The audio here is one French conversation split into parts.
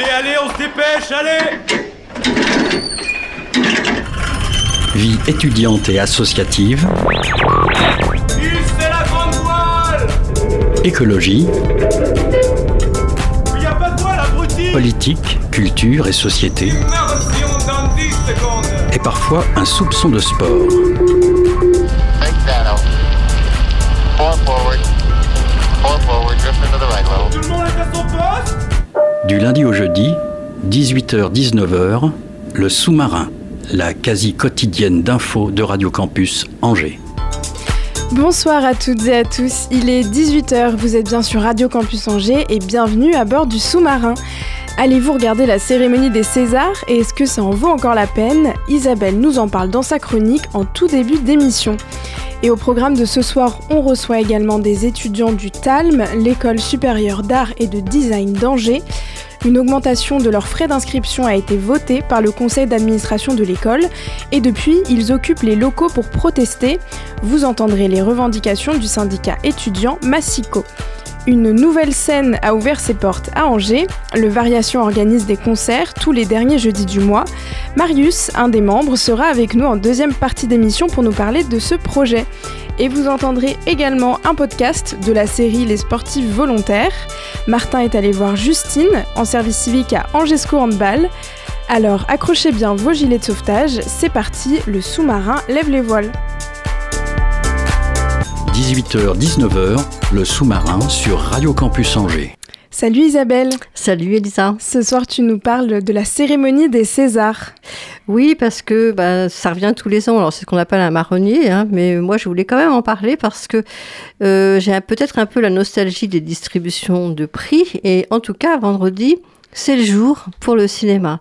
Allez, allez, on se dépêche, allez. Vie étudiante et associative, c'est la grande voile. Écologie, Il y a pas de voile, abruti. Politique, culture et société, Merci, on donne 10 secondes. Et parfois un soupçon de sport. Du lundi au jeudi, 18h-19h, le sous-marin, la quasi quotidienne d'infos de Radio Campus Angers. Bonsoir à toutes et à tous, il est 18h, vous êtes bien sur Radio Campus Angers et bienvenue à bord du sous-marin. Allez-vous regarder la cérémonie des Césars et est-ce que ça en vaut encore la peine? Isabelle nous en parle dans sa chronique en tout début d'émission. Et au programme de ce soir, on reçoit également des étudiants du TALM, l'école supérieure d'art et de design d'Angers. Une augmentation de leurs frais d'inscription a été votée par le conseil d'administration de l'école et depuis, ils occupent les locaux pour protester. Vous entendrez les revendications du syndicat étudiant Massico. Une nouvelle scène a ouvert ses portes à Angers. Le Variation organise des concerts tous les derniers jeudis du mois. Marius, un des membres, sera avec nous en deuxième partie d'émission pour nous parler de ce projet. Et vous entendrez également un podcast de la série Les sportifs volontaires. Martin est allé voir Justine en service civique à Angesco Handball. Alors accrochez bien vos gilets de sauvetage, c'est parti, le sous-marin lève les voiles. 18h-19h, le sous-marin sur Radio Campus Angers. Salut Isabelle, Salut Elisa. ce soir tu nous parles de la cérémonie des Césars. Oui, parce que bah, ça revient tous les ans. Alors c'est ce qu'on appelle un marronnier, hein, mais moi je voulais quand même en parler parce que euh, j'ai peut-être un peu la nostalgie des distributions de prix. Et en tout cas, vendredi, c'est le jour pour le cinéma.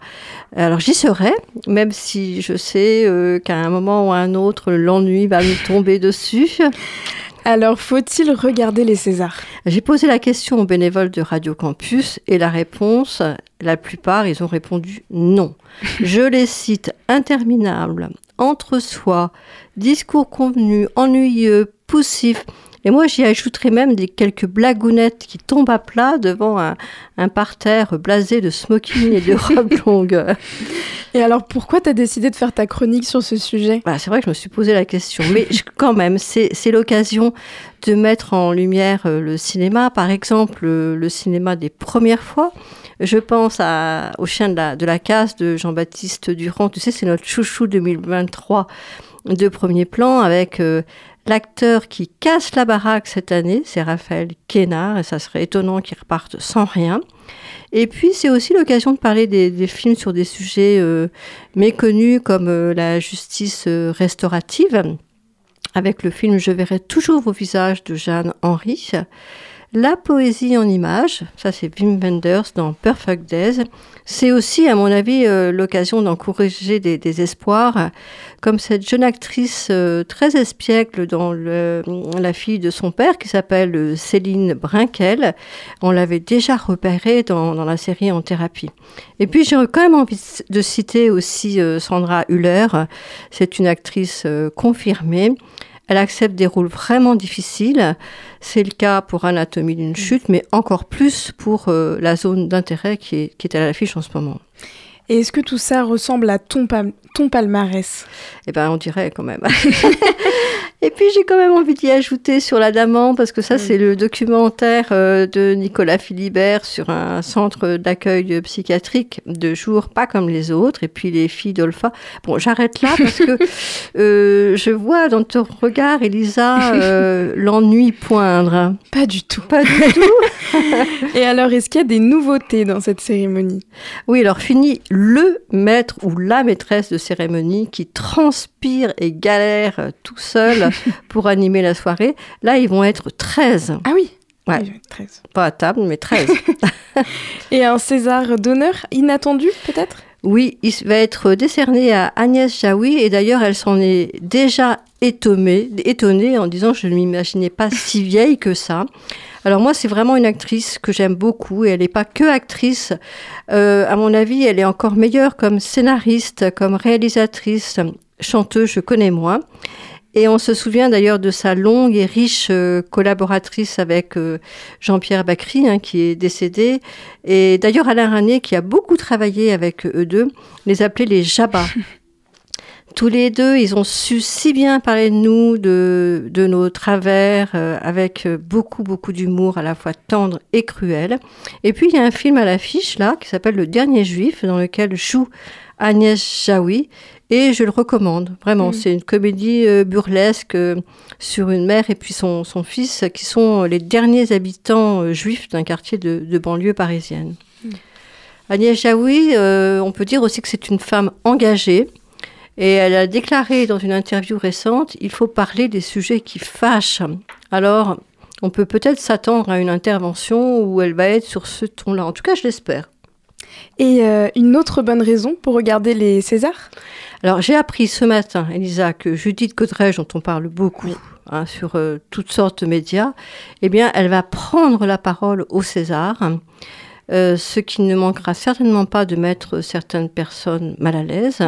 Alors j'y serai, même si je sais euh, qu'à un moment ou à un autre, l'ennui va me tomber dessus. Alors faut-il regarder les Césars? J'ai posé la question aux bénévoles de Radio Campus et la réponse, la plupart, ils ont répondu non. Je les cite interminables, entre soi, discours convenus, ennuyeux, poussifs. Et moi, j'y ajouterais même des quelques blagounettes qui tombent à plat devant un, un parterre blasé de smoking et de robes longues. Et alors pourquoi t'as décidé de faire ta chronique sur ce sujet? Bah, c'est vrai que je me suis posé la question, mais je- quand même, c'est l'occasion de mettre en lumière euh, le cinéma, par exemple euh, le cinéma des premières fois. Je pense à, au chien de la, de la casse de Jean-Baptiste Durand, tu sais, c'est notre chouchou 2023 de premier plan avec euh, l'acteur qui casse la baraque cette année, c'est Raphaël Quénard, et ça serait étonnant qu'il reparte sans rien. Et puis, c'est aussi l'occasion de parler des, des films sur des sujets euh, méconnus comme euh, la justice euh, restaurative, avec le film Je verrai toujours vos visages de Jeanne Henry. La poésie en images, ça c'est Wim Wenders dans Perfect Days. C'est aussi, à mon avis, euh, l'occasion d'encourager des, espoirs, comme cette jeune actrice euh, très espiègle dans La fille de son père, qui s'appelle euh, Céline Brinkel. On l'avait déjà repérée dans, la série En thérapie. Et puis j'ai quand même envie de citer aussi Sandra Hüller. C'est une actrice confirmée. Elle accepte des rôles vraiment difficiles. C'est le cas pour Anatomie d'une chute, mais encore plus pour euh, la zone d'intérêt qui est, qui est à l'affiche en ce moment. Et est-ce que tout ça ressemble à ton, ton palmarès? Eh ben, on dirait quand même. Et puis j'ai quand même envie d'y ajouter sur la Daman, parce que ça, c'est le documentaire euh, de Nicolas Philibert sur un centre d'accueil psychiatrique de jour, pas comme les autres, et puis les filles d'Olpha. Bon, j'arrête là parce que euh, je vois dans ton regard, Elisa, euh, l'ennui poindre. Pas du tout. Pas du tout. Et alors est-ce qu'il y a des nouveautés dans cette cérémonie? Oui, alors fini le maître ou la maîtresse de cérémonie qui transpire et galère euh, tout seul pour animer la soirée. Là, ils vont être 13. Ah oui Ouais. Oui, 13. Pas à table, mais 13. Et un César d'honneur inattendu peut-être? Oui, il va être décerné à Agnès Jaoui et d'ailleurs, elle s'en est déjà étonnée, étonnée en disant je ne m'imaginais pas si vieille que ça. Alors moi, c'est vraiment une actrice que j'aime beaucoup et elle n'est pas que actrice. Euh, à mon avis, elle est encore meilleure comme scénariste, comme réalisatrice, chanteuse, je connais moins. Et on se souvient d'ailleurs de sa longue et riche euh, collaboratrice avec euh, Jean-Pierre Bacry, hein, qui est décédé. Et d'ailleurs, Alain Ranier, qui a beaucoup travaillé avec eux deux, les appelait les Jabba. Tous les deux, ils ont su si bien parler de nous, de, de nos travers, euh, avec beaucoup, beaucoup d'humour, à la fois tendre et cruel. Et puis, il y a un film à l'affiche, là, qui s'appelle Le Dernier Juif, dans lequel joue Agnès Jaoui. Et je le recommande, vraiment. Mm. C'est une comédie euh, burlesque euh, sur une mère et puis son, son fils, qui sont les derniers habitants euh, juifs d'un quartier de, de banlieue parisienne. Agnès Jaoui, euh, on peut dire aussi que c'est une femme engagée. Et elle a déclaré dans une interview récente, il faut parler des sujets qui fâchent. Alors, on peut peut-être s'attendre à une intervention où elle va être sur ce ton-là. En tout cas, je l'espère. Et euh, une autre bonne raison pour regarder les Césars? Alors, j'ai appris ce matin, Elisa, que Judith Godrèche, dont on parle beaucoup hein, sur euh, toutes sortes de médias, eh bien, elle va prendre la parole au César, euh, ce qui ne manquera certainement pas de mettre certaines personnes mal à l'aise.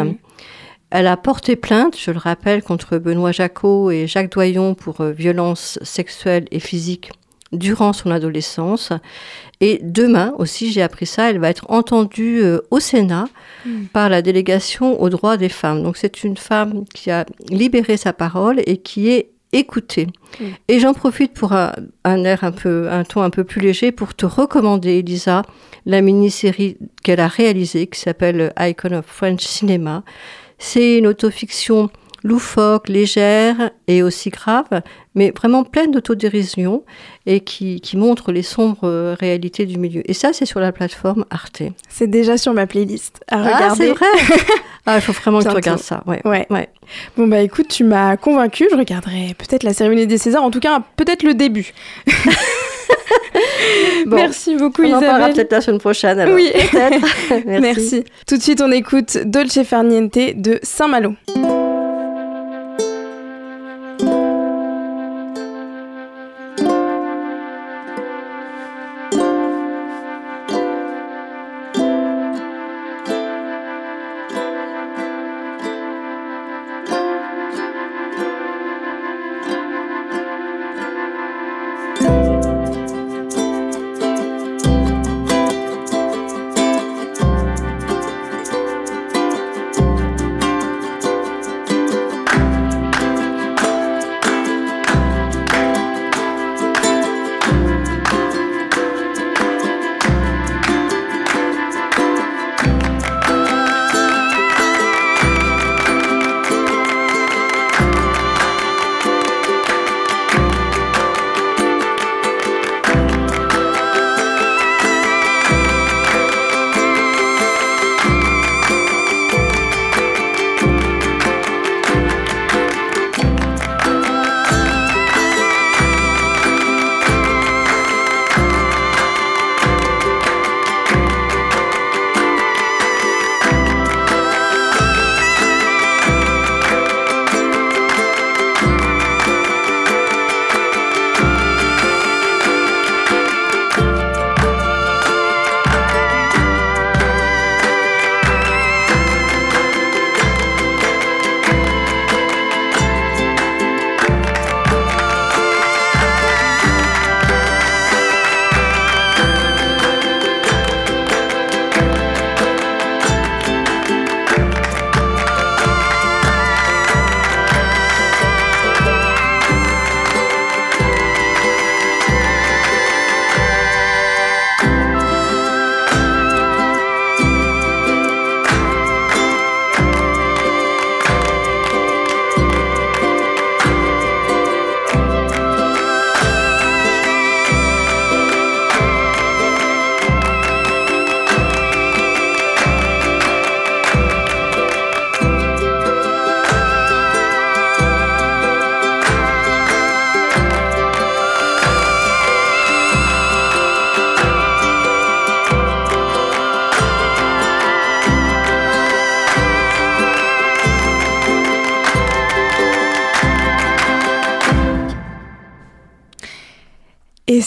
Elle a porté plainte, je le rappelle, contre Benoît Jacot et Jacques Doyon pour euh, violences sexuelles et physiques durant son adolescence. Et demain aussi, j'ai appris ça, elle va être entendue euh, au Sénat Mm. par la délégation aux droits des femmes. Donc c'est une femme qui a libéré sa parole et qui est écoutée. Mm. Et j'en profite pour un, un air un peu, un ton un peu plus léger pour te recommander, Elisa, la mini-série qu'elle a réalisée qui s'appelle Icon of French Cinema. C'est une autofiction loufoque, légère et aussi grave, mais vraiment pleine d'autodérision et qui, qui montre les sombres euh, réalités du milieu. Et ça, c'est sur la plateforme Arte. C'est déjà sur ma playlist à Ah, c'est vrai Ah, il faut vraiment que tu regardes ça. Ouais. Ouais. Ouais. Bon bah écoute, tu m'as convaincu. Je regarderai peut-être la cérémonie des Césars, en tout cas peut-être le début. Bon, Merci beaucoup on en parlera Isabelle. peut-être la semaine prochaine. Alors. Oui. Peut-être. Merci. Merci. Tout de suite, on écoute Dolce Far Niente de Saint-Malo.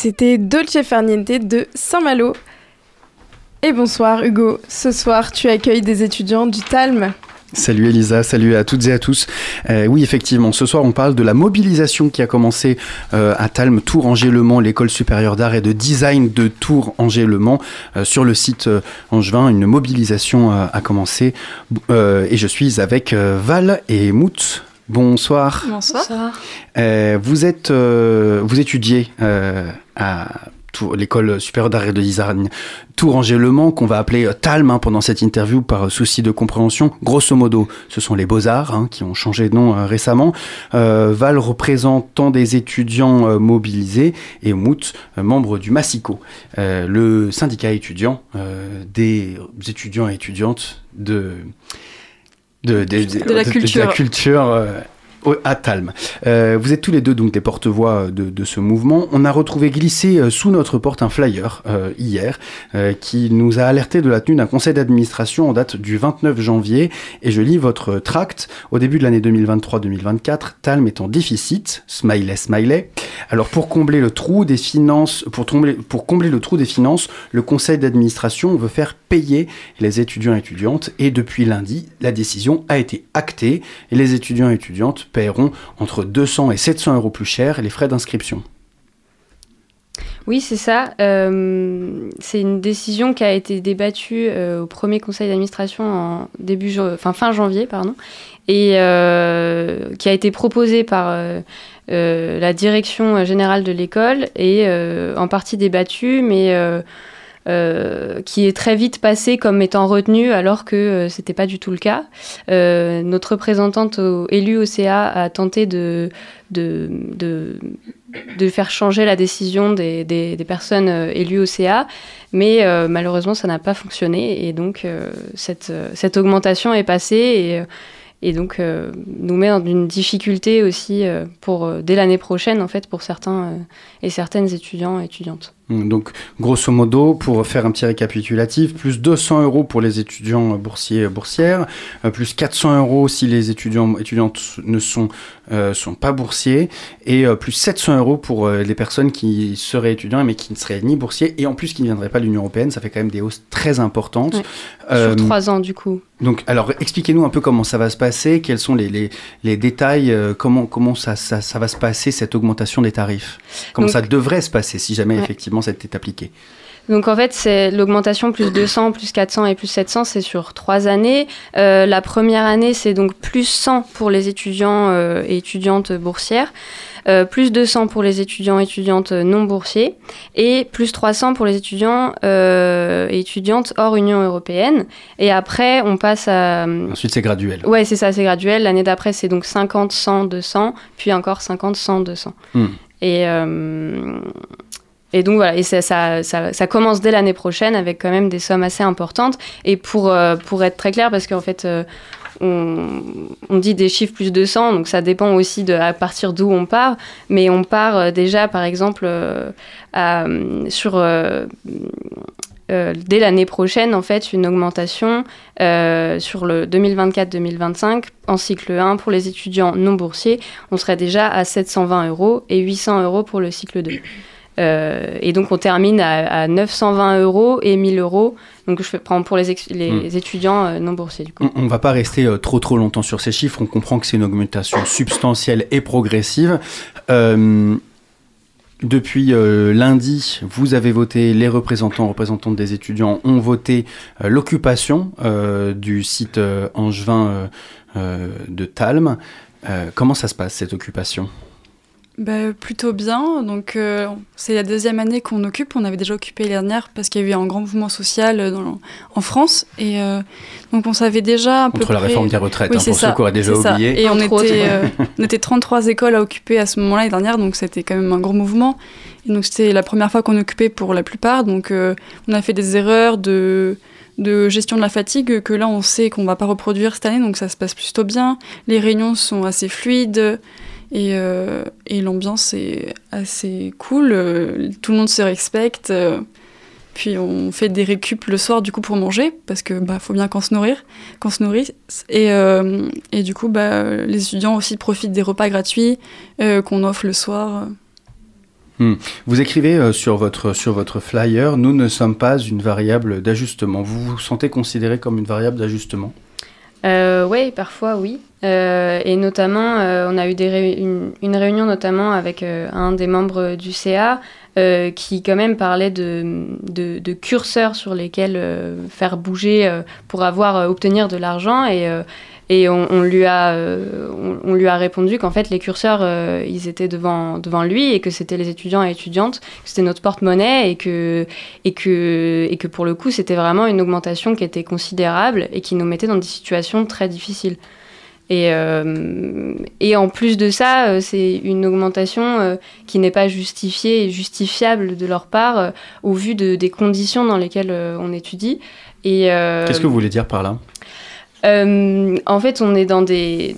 C'était Dolce Far Niente de Saint-Malo. Et bonsoir Hugo, ce soir tu accueilles des étudiants du TALM. Salut Elisa, salut à toutes et à tous. Euh, oui, effectivement, ce soir on parle de la mobilisation qui a commencé euh, à Talm, Tours Angers-Le Mans, l'école supérieure d'art et de design de Tours Angers-Le Mans. Euh, sur le site angevin, une mobilisation a commencé et je suis avec Val et Mout. Bonsoir. Bonsoir. Euh, vous êtes, euh, vous étudiez euh, à l'école supérieure d'art et de design Tours Angers-Le Mans, qu'on va appeler Talm hein, pendant cette interview par souci de compréhension. Grosso modo, ce sont les Beaux-Arts hein, qui ont changé de nom euh, récemment. Euh, Val représentant des étudiants euh, mobilisés et Mout, membre du Massico, le syndicat étudiant des étudiants et étudiantes de de, de- De la culture. culture, euh, à Talm. Euh, vous êtes tous les deux donc des porte-voix de, ce mouvement. On a retrouvé glissé euh, sous notre porte un flyer euh, hier qui nous a alerté de la tenue d'un conseil d'administration en date du 29 janvier. Et je lis votre tract. Au début de l'année 2023-2024, Talm est en déficit, smiley smiley. Alors pour combler le trou des finances, pour, combler, pour combler le trou des finances, le conseil d'administration veut faire payer les étudiants et étudiantes. Et depuis lundi, la décision a été actée et les étudiants et étudiantes paieront entre 200 et 700 euros plus cher les frais d'inscription. Oui, c'est ça. Euh, c'est une décision qui a été débattue euh, au premier conseil d'administration en début, fin janvier, pardon, et euh, qui a été proposée par la direction générale de l'école et en partie débattue, mais euh, qui est très vite passée comme étant retenue alors que euh, c'était pas du tout le cas. Euh, notre représentante au- élue au CA a tenté de, de, de de faire changer la décision des, des- des personnes élues au CA, mais euh, malheureusement ça n'a pas fonctionné et donc euh, cette, cette augmentation est passée et, et donc euh, nous met dans une difficulté aussi pour dès l'année prochaine en fait pour certains et certaines étudiants et étudiantes. Donc, grosso modo, pour faire un petit récapitulatif, plus 200 euros pour les étudiants boursiers boursières, euh, plus 400 euros si les étudiants étudiantes ne sont, euh, sont pas boursiers, et euh, plus 700 euros pour euh, les personnes qui seraient étudiants mais qui ne seraient ni boursiers, et en plus qui ne viendraient pas de l'Union Européenne. Ça fait quand même des hausses très importantes. Ouais. Euh, Sur trois ans du coup. donc, alors, expliquez-nous un peu comment ça va se passer, quels sont les, les, les détails, euh, comment, comment ça, ça, ça va se passer, cette augmentation des tarifs? Comment Donc- ça devrait se passer si jamais Ouais. effectivement ça était appliqué Donc en fait, c'est l'augmentation plus 200, plus 400 et plus 700, c'est sur trois années. Euh, la première année, c'est donc plus 100 pour les étudiants euh, et étudiantes boursières, euh, plus 200 pour les étudiants et étudiantes non boursiers, et plus 300 pour les étudiants et étudiantes hors Union européenne. Et après, on passe à... Ensuite, c'est graduel. Ouais, c'est ça, c'est graduel. L'année d'après, c'est donc 50, 100, 200, puis encore 50, 100, 200. Hmm. Et, euh, et donc voilà, et ça, commence dès l'année prochaine avec quand même des sommes assez importantes. Et pour, euh, pour être très clair, parce qu'en fait, euh, on, on dit des chiffres plus 200, donc ça dépend aussi de à partir d'où on part. Mais on part euh, déjà, par exemple, sur. dès l'année prochaine, en fait, une augmentation sur le 2024-2025 en cycle 1 pour les étudiants non boursiers. On serait déjà à 720 euros et 800 euros pour le cycle 2. Euh, et donc on termine à, à 920 euros et 1000 euros. Donc je prends pour les, les étudiants euh, non boursiers du coup. On ne va pas rester euh, trop trop longtemps sur ces chiffres. On comprend que c'est une augmentation substantielle et progressive. Depuis euh, lundi, vous avez voté, les représentants, représentantes des étudiants ont voté euh, l'occupation euh, du site angevin de Talm. Comment ça se passe cette occupation? Bah, plutôt bien. Donc, euh, c'est la deuxième année qu'on occupe. On avait déjà occupé l'année dernière parce qu'il y a eu un grand mouvement social euh, dans- en France. Et euh, donc, on savait déjà peu Contre la près- réforme des retraites, Oui, hein, pour ça, ceux qui auraient déjà ça. oublié. Et on était, euh, on était 33 écoles à occuper à ce moment-là l'année dernière, donc c'était quand même un gros mouvement. Et donc, c'était la première fois qu'on occupait pour la plupart. Donc, euh, on a fait des erreurs de de gestion de la fatigue que là on sait qu'on va pas reproduire cette année donc ça se passe plutôt bien les réunions sont assez fluides et, euh, et l'ambiance est assez cool euh, tout le monde se respecte euh, puis on fait des récup le soir du coup pour manger parce que bah faut bien qu'on se nourrir qu'on se nourrisse et, euh, et du coup bah les étudiants aussi profitent des repas gratuits euh, qu'on offre le soir Vous écrivez euh, sur, votre, sur votre flyer, nous ne sommes pas une variable d'ajustement. Vous vous sentez considéré comme une variable d'ajustement? Euh, oui, parfois oui. Euh, et notamment, euh, on a eu une, réunion notamment avec euh, un des membres du CA qui quand même parlait de, curseurs sur lesquels faire bouger pour avoir obtenir de l'argent. Et on, lui a on, lui a répondu qu'en fait les curseurs ils étaient devant devant lui et que c'était les étudiants et étudiantes que c'était notre porte-monnaie et que et que et que pour le coup c'était vraiment une augmentation qui était considérable et qui nous mettait dans des situations très difficiles et, euh, et en plus de ça, euh, c'est une augmentation euh, qui n'est pas justifiée et justifiable de leur part au vu de, des conditions dans lesquelles on étudie. Et, Qu'est-ce que vous voulez dire par là? Euh, en fait, on est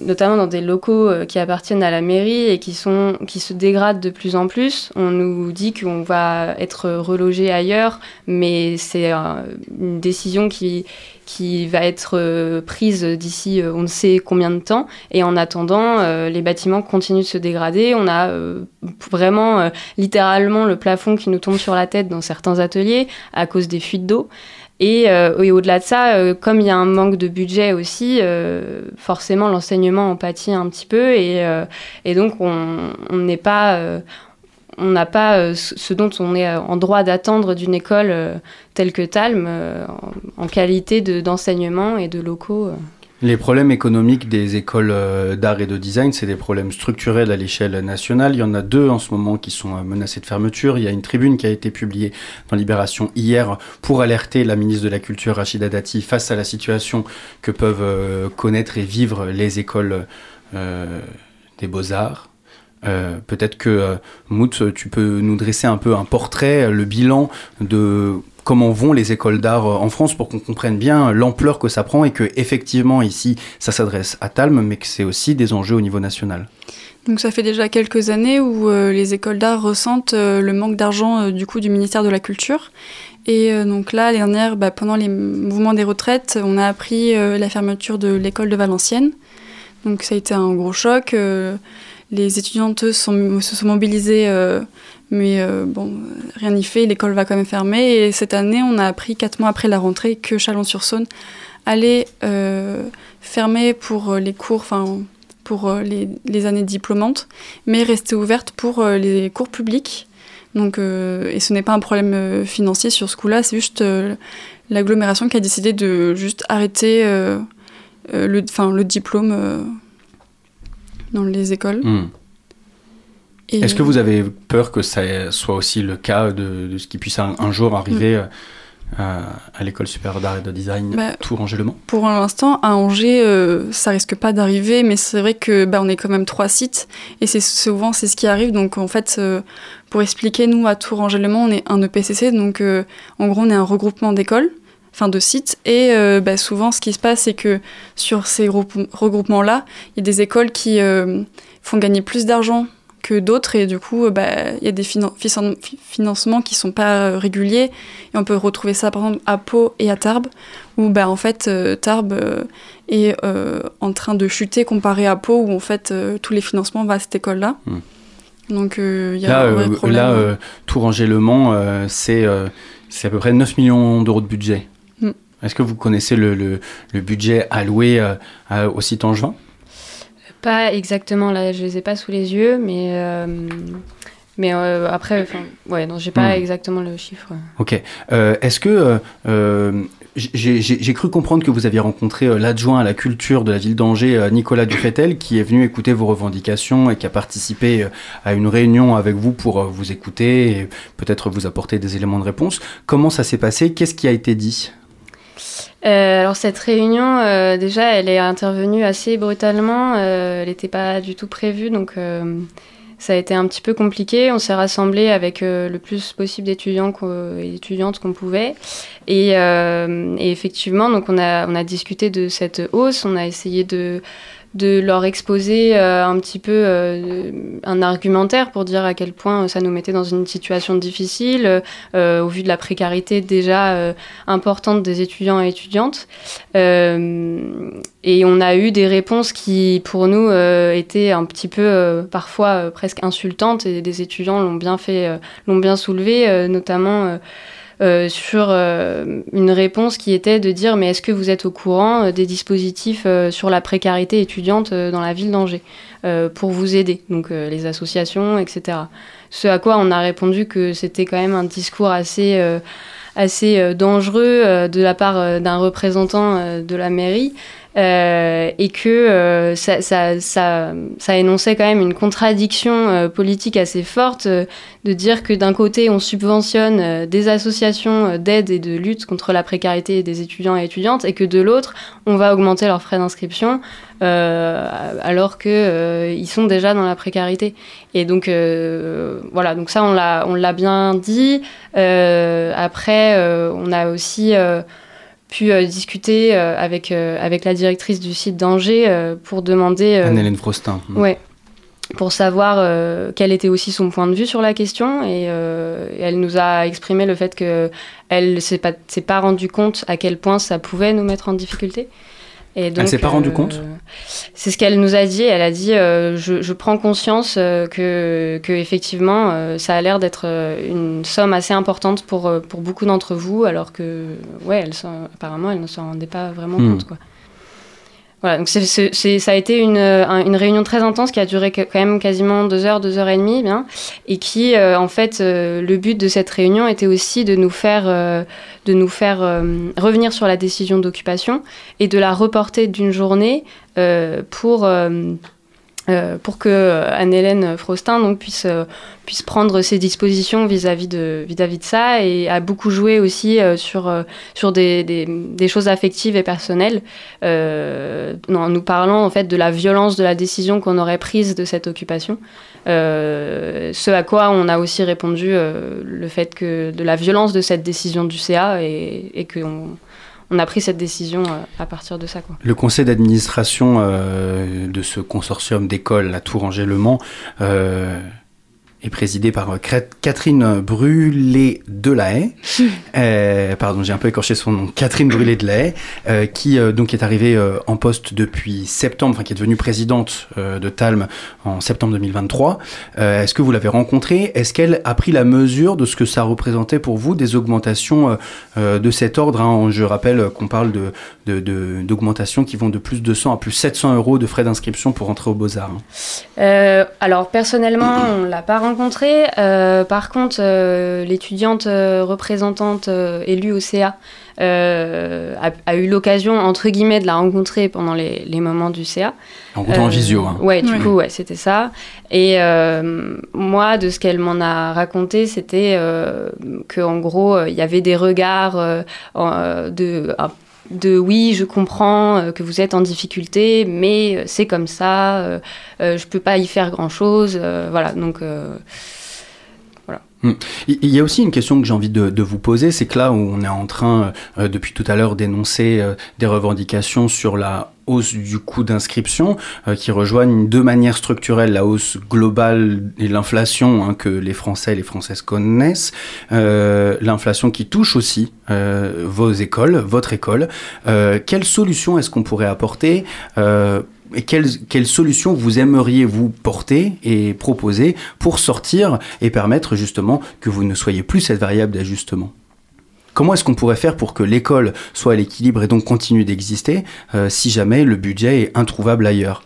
notamment dans des locaux euh, qui appartiennent à la mairie et qui se dégradent de plus en plus. On nous dit qu'on va être relogé ailleurs, mais c'est euh, une décision qui, va être prise d'ici on ne sait combien de temps. Et en attendant, les bâtiments continuent de se dégrader. On a vraiment littéralement le plafond qui nous tombe sur la tête dans certains ateliers à cause des fuites d'eau. Et, euh, et au-delà de ça, euh, comme il y a un manque de budget aussi, euh, forcément l'enseignement en pâtit un petit peu et, euh, et donc on n'est pas, euh, on n'a pas euh, ce dont on est en droit d'attendre d'une école telle que Talm en, en qualité de- d'enseignement et de locaux. Les problèmes économiques des écoles euh, d'art et de design, c'est des problèmes structurels à l'échelle nationale. Il y en a deux en ce moment qui sont euh, menacés de fermeture. Il y a une tribune qui a été publiée dans Libération hier pour alerter la ministre de la Culture, Rachida Dati, face à la situation que peuvent euh, connaître et vivre les écoles des beaux-arts. Peut-être que, Mout, tu peux nous dresser un peu un portrait, le bilan de comment vont les écoles d'art euh, en France pour qu'on comprenne bien l'ampleur que ça prend et que effectivement ici ça s'adresse à Talm mais que c'est aussi des enjeux au niveau national. Donc ça fait déjà quelques années où euh, les écoles d'art ressentent euh, le manque d'argent du coup du ministère de la Culture. Et donc là, l'année dernière, bah, pendant les mouvements des retraites, on a appris la fermeture de l'école de Valenciennes. Donc ça a été un gros choc. les étudiantes se sont mobilisées, mais euh, bon, rien n'y fait, l'école va quand même fermer. Et cette année, on a appris, quatre mois après la rentrée, que Chalon-sur-Saône allait euh, fermer pour euh, les cours, enfin pour les, années diplômantes, mais rester ouverte pour les cours publics. Donc, et ce n'est pas un problème financier sur ce coup-là, c'est juste l'agglomération qui a décidé de juste arrêter le, diplôme dans les écoles. Hmm. Et, Est-ce que vous avez peur que ça soit aussi le cas de, de ce qui puisse un, un jour arriver euh, à, l'école supérieure d'art et de design Bah, Tour-Angers-Le-Mans Pour l'instant, à Angers, euh, ça risque pas d'arriver, mais c'est vrai que bah, on est quand même trois sites et c'est souvent c'est ce qui arrive. Donc en fait, euh, pour expliquer, nous à Tour-Angers-Le-Mans, on est un EPCC, donc euh, en gros on est un regroupement d'écoles, enfin de sites, et euh, bah, souvent ce qui se passe, c'est que sur ces regroupe- regroupements-là, il y a des écoles qui euh, font gagner plus d'argent que d'autres et du coup euh, bah, il y a des finan- finan- fi- financements qui sont pas euh, réguliers et on peut retrouver ça par exemple à Pau et à Tarbes où bah, en fait euh, Tarbes est euh, en train de chuter comparé à Pau où en fait tous les financements vont à cette école-là. Hmm. Donc il y a Là, un vrai problème. là euh, Tour-Angers-Le Mans, c'est à peu près 9 millions d'euros de budget. Hmm. Est-ce que vous connaissez le, le- le budget alloué euh, au site angevin? Pas exactement là, je les ai pas sous les yeux, mais euh, mais euh, après, enfin, ouais, non, j'ai pas Hmm. exactement le chiffre. Ok. Euh, Est-ce que j'ai cru comprendre que vous aviez rencontré l'adjoint à la culture de la ville d'Angers, Nicolas Dufetel, qui est venu écouter vos revendications et qui a participé à une réunion avec vous pour vous écouter et peut-être vous apporter des éléments de réponse. Comment ça s'est passé? Qu'est-ce qui a été dit? Euh, alors cette réunion, euh, déjà, elle est intervenue assez brutalement. euh, elle n'était pas du tout prévue, donc ça a été un petit peu compliqué. On s'est rassemblés avec le plus possible d'étudiants et d'étudiantes qu'on pouvait. Et, et effectivement, donc on a, on a discuté de cette hausse. On a essayé de de leur exposer euh, un petit peu euh, un argumentaire pour dire à quel point ça nous mettait dans une situation difficile euh, au vu de la précarité déjà euh, importante des étudiants et étudiantes. Euh, et on a eu des réponses qui, pour nous, euh, étaient un petit peu, euh, parfois, euh, presque insultantes, et des étudiants l'ont bien fait, euh, l'ont bien soulevé, euh, notamment... euh, sur euh, une réponse qui était de dire mais est-ce que vous êtes au courant euh, des dispositifs sur la précarité étudiante dans la ville d'Angers pour vous aider, donc les associations, etc. Ce à quoi on a répondu que c'était quand même un discours assez, dangereux de la part d'un représentant de la mairie. Euh, et que euh, ça, ça, ça, ça énonçait quand même une contradiction euh, politique assez forte de dire que d'un côté on subventionne des associations d'aide et de lutte contre la précarité des étudiants et étudiantes et que de l'autre on va augmenter leurs frais d'inscription alors que ils sont déjà dans la précarité. Et donc voilà donc ça on l'a on l'a bien dit. Après on a aussi pu euh, discuter euh, avec, euh, avec la directrice du site d'Angers pour demander Anne-Hélène Frostin. Ouais. Pour savoir euh, quel était aussi son point de vue sur la question. Et, euh, elle nous a exprimé le fait qu'elle ne s'est pas, s'est pas rendu compte à quel point ça pouvait nous mettre en difficulté. Et donc, s'est pas rendue euh, compte C'est ce qu'elle nous a dit. Elle a dit euh, je, je prends conscience euh, que, que effectivement ça a l'air d'être une somme assez importante pour, pour beaucoup d'entre vous, alors que ouais, elle apparemment elle ne s'en rendait pas vraiment Hmm. compte. Quoi. Voilà, donc ça a été une, euh, un- une réunion très intense qui a duré quand même quasiment deux heures, deux heures et demie, bien, et qui, euh, en fait, euh, le but de cette réunion était aussi de nous faire, revenir sur la décision d'occupation et de la reporter d'une journée pour, euh, pour que euh, Anne-Hélène Frostin puisse, euh, puisse prendre ses dispositions vis-à-vis de, vis-à-vis de ça et a beaucoup joué aussi sur, sur des, choses affectives et personnelles en nous parlant en fait de la violence de la décision qu'on aurait prise de cette occupation. Ce à quoi on a aussi répondu le fait que de la violence de cette décision du CA et qu'on on a pris cette décision euh, à partir de ça. Quoi. Le conseil d'administration euh, de ce consortium d'écoles, la Tour Angers-Le Mans, euh, est présidé par euh, Catherine Brûlé de la Haye. Euh, pardon, j'ai un peu écorché son nom. Catherine Brûlé de la Haye, euh, qui euh, donc est arrivée en poste depuis septembre, enfin qui est devenue présidente de Talm en septembre 2023. Euh, Est-ce que vous l'avez rencontrée? Est-ce qu'elle a pris la mesure de ce que ça représentait pour vous des augmentations de cet ordre hein? Je rappelle qu'on parle de de- de- d'augmentations qui vont de plus de 100 à plus 700 euros de frais d'inscription pour entrer aux Beaux-Arts. hein. Alors personnellement, on l'a pas rencontré. Euh, par contre, euh, l'étudiante euh, représentante euh, élue au CA euh, a, a eu l'occasion entre guillemets de la rencontrer pendant les, les moments du CA. En comptant en visio. hein. Ouais, du Ouais. coup, ouais, c'était ça. Et euh, moi, de ce qu'elle m'en a raconté, c'était euh, que en gros, euh, il y avait des regards euh, en- euh, de ah, de oui, je comprends euh, que vous êtes en difficulté, mais euh, c'est comme ça, euh, je peux pas y faire grand chose, voilà. Donc Il il y a aussi une question que j'ai envie de, vous poser, c'est que là où on est en train, euh, depuis tout à l'heure, d'énoncer euh, des revendications sur la hausse du coût d'inscription, euh, qui rejoignent de manière structurelle la hausse globale et l'inflation hein, que les Français et les Françaises connaissent, l'inflation qui touche aussi vos écoles, votre école. Quelle solution est-ce qu'on pourrait apporter quelles, quelles solutions vous aimeriez vous porter et proposer pour sortir et permettre justement que vous ne soyez plus cette variable d'ajustement? Comment est-ce qu'on pourrait faire pour que l'école soit à l'équilibre et donc continue d'exister euh, si jamais le budget est introuvable ailleurs?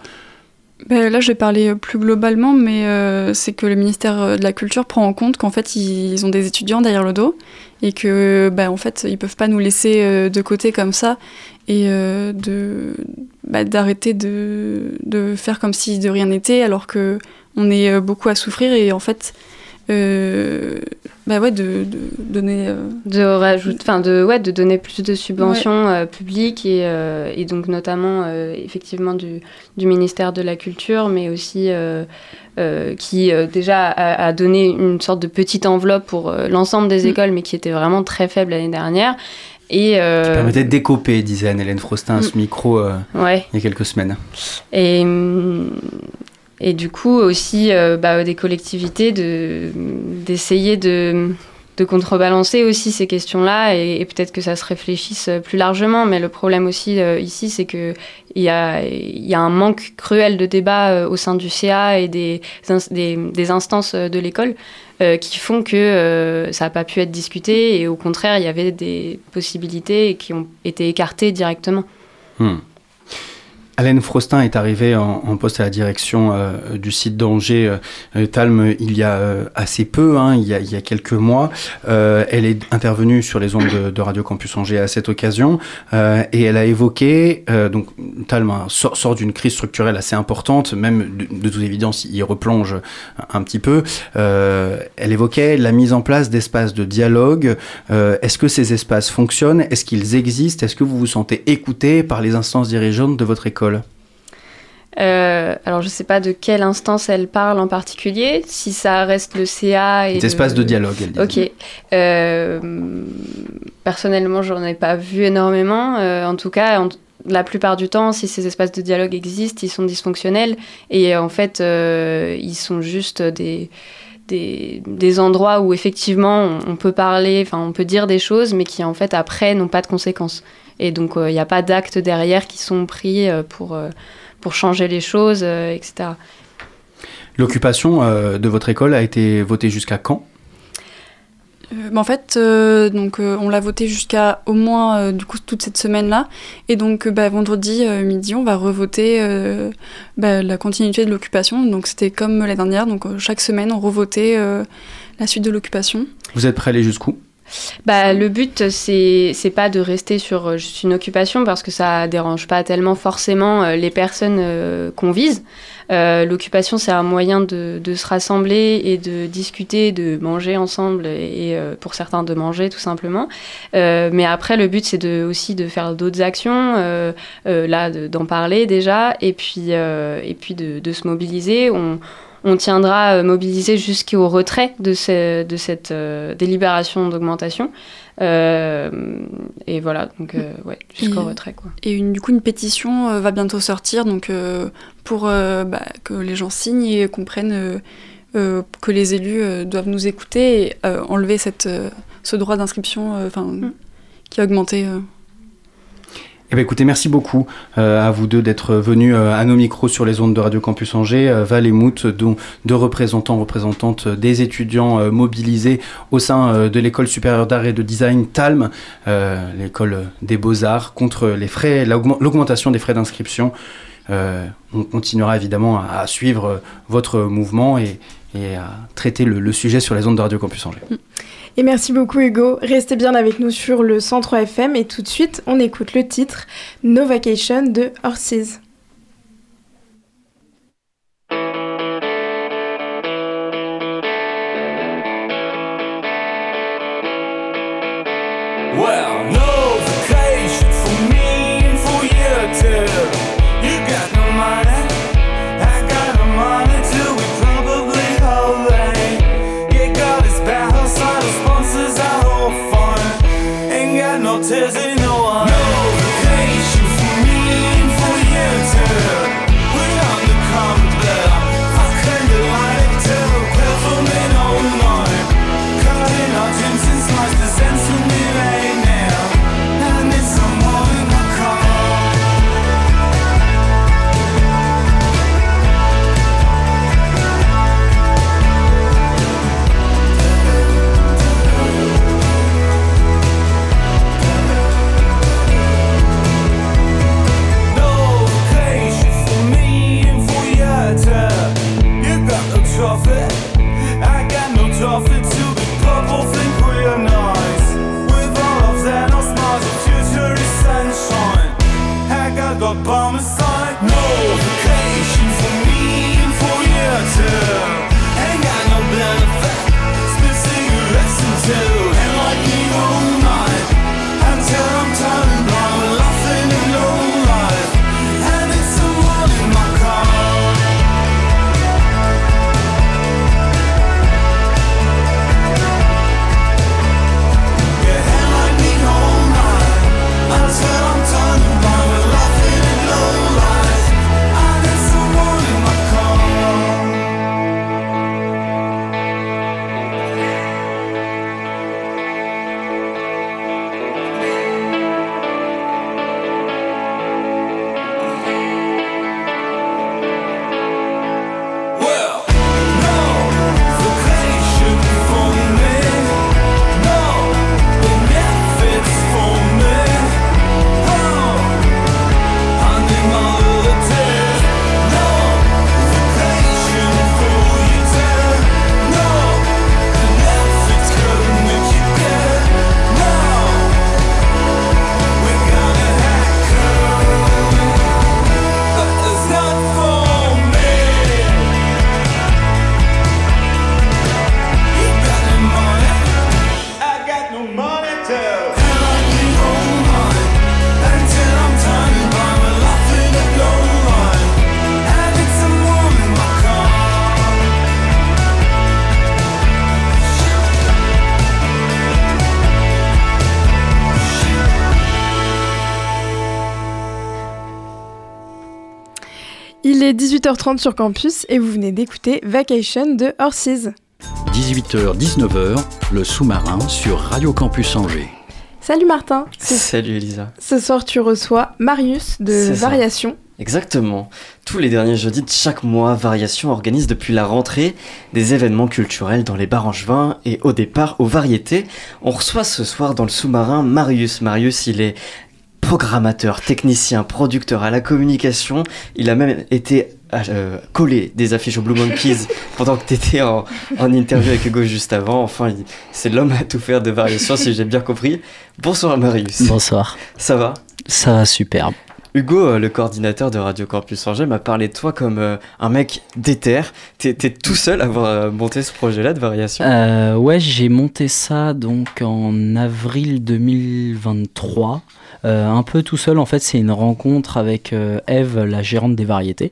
Ben, là, je vais parler euh, plus globalement, mais euh, c'est que le ministère de la Culture prend en compte qu'en fait, ils ont des étudiants derrière le dos et que, ben, en fait, ils peuvent pas nous laisser de côté comme ça et euh, de bah, d'arrêter de, de faire comme si de rien n'était, alors que on est euh, beaucoup à souffrir et en fait, euh, bah ouais, de, de donner. euh, de rajouter, enfin de ouais, de donner plus de subventions publiques et, et donc notamment effectivement du, du ministère de la Culture, mais aussi euh, qui euh, déjà a, a donné une sorte de petite enveloppe pour euh, l'ensemble des Mm. écoles, mais qui était vraiment très faible l'année dernière. Et euh, Permettez de décoper, disait Anne-Hélène Frostin à ce micro euh, ouais. il y a quelques semaines. Et, hum, et du coup aussi euh, bah, des collectivités de, d'essayer de, de contrebalancer aussi ces questions-là et, peut-être que ça se réfléchisse plus largement. Mais le problème aussi ici, c'est que il y a, y a un manque cruel de débat au sein du CA et des, des, des instances de l'école. qui font que ça n'a pas pu être discuté et au contraire, il y avait des possibilités qui ont été écartées directement. Hmm. Alain Frostin est arrivée en, poste à la direction euh, du site d'Angers euh, Talm il y a euh, assez peu, hein, il, y a, quelques mois. elle est intervenue sur les ondes de, Radio Campus Angers à cette occasion et elle a évoqué, donc Talm hein, sort, d'une crise structurelle assez importante, même de, toute évidence il replonge un, petit peu. elle évoquait la mise en place d'espaces de dialogue. Est-ce que ces espaces fonctionnent? Est-ce qu'ils existent? Est-ce que vous vous sentez écouté par les instances dirigeantes de votre école? Euh, alors, je ne sais pas de quelle instance elle parle en particulier, si ça reste le CA et. Des espaces de dialogue, elle dit. Ok. Euh, personnellement, j'en ai pas vu énormément. Euh, en tout cas, la plupart du temps, si ces espaces de dialogue existent, ils sont dysfonctionnels et en fait, ils sont juste des. Des, des, endroits où effectivement on, peut parler, enfin on peut dire des choses, mais qui en fait après n'ont pas de conséquences. Et donc il n'y a pas d'actes derrière qui sont pris pour, pour changer les choses, euh, etc. L'occupation euh, de votre école a été votée jusqu'à quand? Euh, bah, en fait, donc on l'a voté jusqu'à au moins du coup toute cette semaine-là, et donc bah, vendredi midi, on va revoter bah, la continuité de l'occupation. Donc c'était comme la dernière, donc chaque semaine on revotait la suite de l'occupation. Vous êtes prêt à aller jusqu'où? Bah, le but, c'est, pas de rester sur euh, juste une occupation parce que ça dérange pas tellement forcément euh, les personnes euh, qu'on vise. l'occupation, c'est un moyen de, se rassembler et de discuter, de manger ensemble et, pour certains de manger tout simplement. mais après, le but, c'est de, aussi de faire d'autres actions, là, d'en parler déjà, et puis, et puis de, se mobiliser. On tiendra euh, mobilisé jusqu'au retrait de, de cette euh, délibération d'augmentation. Euh, et voilà, donc ouais, jusqu'au retrait. Quoi. Et une, du coup, une pétition va bientôt sortir donc, pour bah, que les gens signent et comprennent que les élus doivent nous écouter et enlever cette, ce droit d'inscription mm. qui a augmenté. Eh bien, écoutez, merci beaucoup euh, à vous deux d'être venus euh, à nos micros sur les ondes de Radio Campus Angers. Euh, Val et Mout, dont deux représentants, représentantes des étudiants mobilisés au sein de l'école supérieure d'art et de design TALM, l'école des beaux-arts, contre les frais, l'augmentation des frais d'inscription. on continuera évidemment à, suivre votre mouvement et, à traiter le, sujet sur les ondes de Radio Campus Angers. Mm. Et merci beaucoup Hugo. Restez bien avec nous sur le 103 FM et tout de suite on écoute le titre No Vacation de Horses. 18h30 sur campus et vous venez d'écouter Vacation de Horses. 18h-19h, le sous-marin sur Radio Campus Angers. Salut Martin. Ce, Salut Elisa. ce soir tu reçois Marius de ça. Variation. Exactement. Tous les derniers jeudis de chaque mois, Variation organise depuis la rentrée des événements culturels dans les bars angevins et au départ aux variétés. On reçoit ce soir dans le sous-marin Marius. Marius, il est programmateur, technicien, producteur à la communication. Il a même été euh, collé des affiches aux Blue Monkeys pendant que tu étais en, en interview avec Hugo juste avant. Enfin, c'est l'homme à tout faire de Variation, si j'ai bien compris. Bonsoir Marius. Bonsoir. Ça va? Ça va superbe. Hugo, euh, le coordinateur de Radio Campus Angers, m'a parlé de toi comme euh, un mec déter. T'es tout seul à avoir monté ce projet-là de variation? Euh, ouais, j'ai monté ça donc en avril 2023. Euh, un peu tout seul, en fait, c'est une rencontre avec euh, Eve, la gérante des variétés,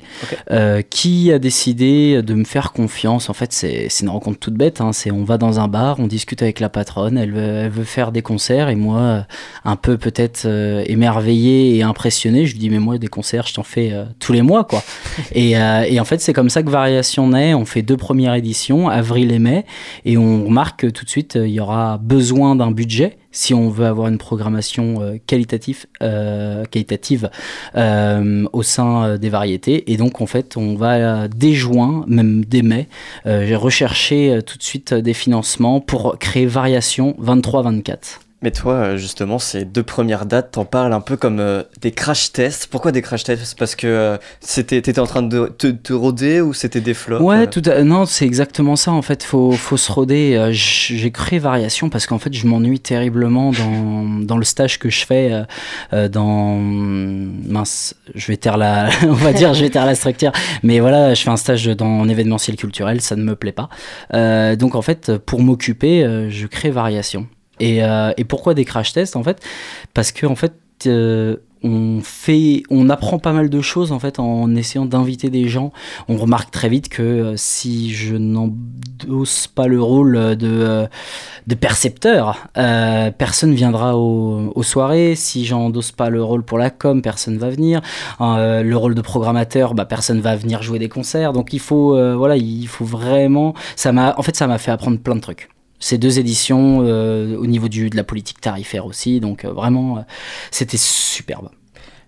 euh, qui a décidé de me faire confiance. En fait, c'est une rencontre toute bête. hein. C'est on va dans un bar, on discute avec la patronne, elle veut, elle veut faire des concerts et moi, un peu peut-être émerveillé et impressionné, je lui dis mais moi des concerts, je t'en fais tous les mois quoi. et, et en fait, c'est comme ça que Variation naît. On fait deux premières éditions, avril et mai, et on remarque que tout de suite, il y aura besoin d'un budget si on veut avoir une programmation euh, qualitative, euh, qualitative euh, au sein des variétés. Et donc, en fait, on va dès juin, même dès mai, j'ai recherché tout de suite des financements pour créer Variation 23-24. Mais toi, euh, justement, ces deux premières dates, t'en parles un peu comme euh, des crash tests. Pourquoi des crash tests? Parce que euh, c'était, t'étais en train de te, te rôder ou c'était des flops Ouais, euh? tout à- non, c'est exactement ça. En fait, faut, faut se roder. J'ai créé Variation parce qu'en fait, je m'ennuie terriblement dans, dans le stage que je fais dans mince. Je vais taire la, on va dire, je vais taire la structure. Mais voilà, je fais un stage dans en événementiel culturel, ça ne me plaît pas. Donc en fait, pour m'occuper, je crée Variation. Et, euh, et pourquoi des crash tests en fait? Parce que en fait. euh, on fait, on apprend pas mal de choses en fait en essayant d'inviter des gens on remarque très vite que euh, si je n'endosse pas le rôle de, de percepteur, personne viendra au- aux soirées. Si j'endosse pas le rôle pour la com, personne va venir. Le rôle de programmateur, bah, personne va venir jouer des concerts. Donc il faut, voilà, il faut vraiment. Ça m'a, en fait, ça m'a fait apprendre plein de trucs. Ces deux éditions, euh, au niveau du, de la politique tarifaire aussi, donc euh, vraiment, euh, c'était superbe.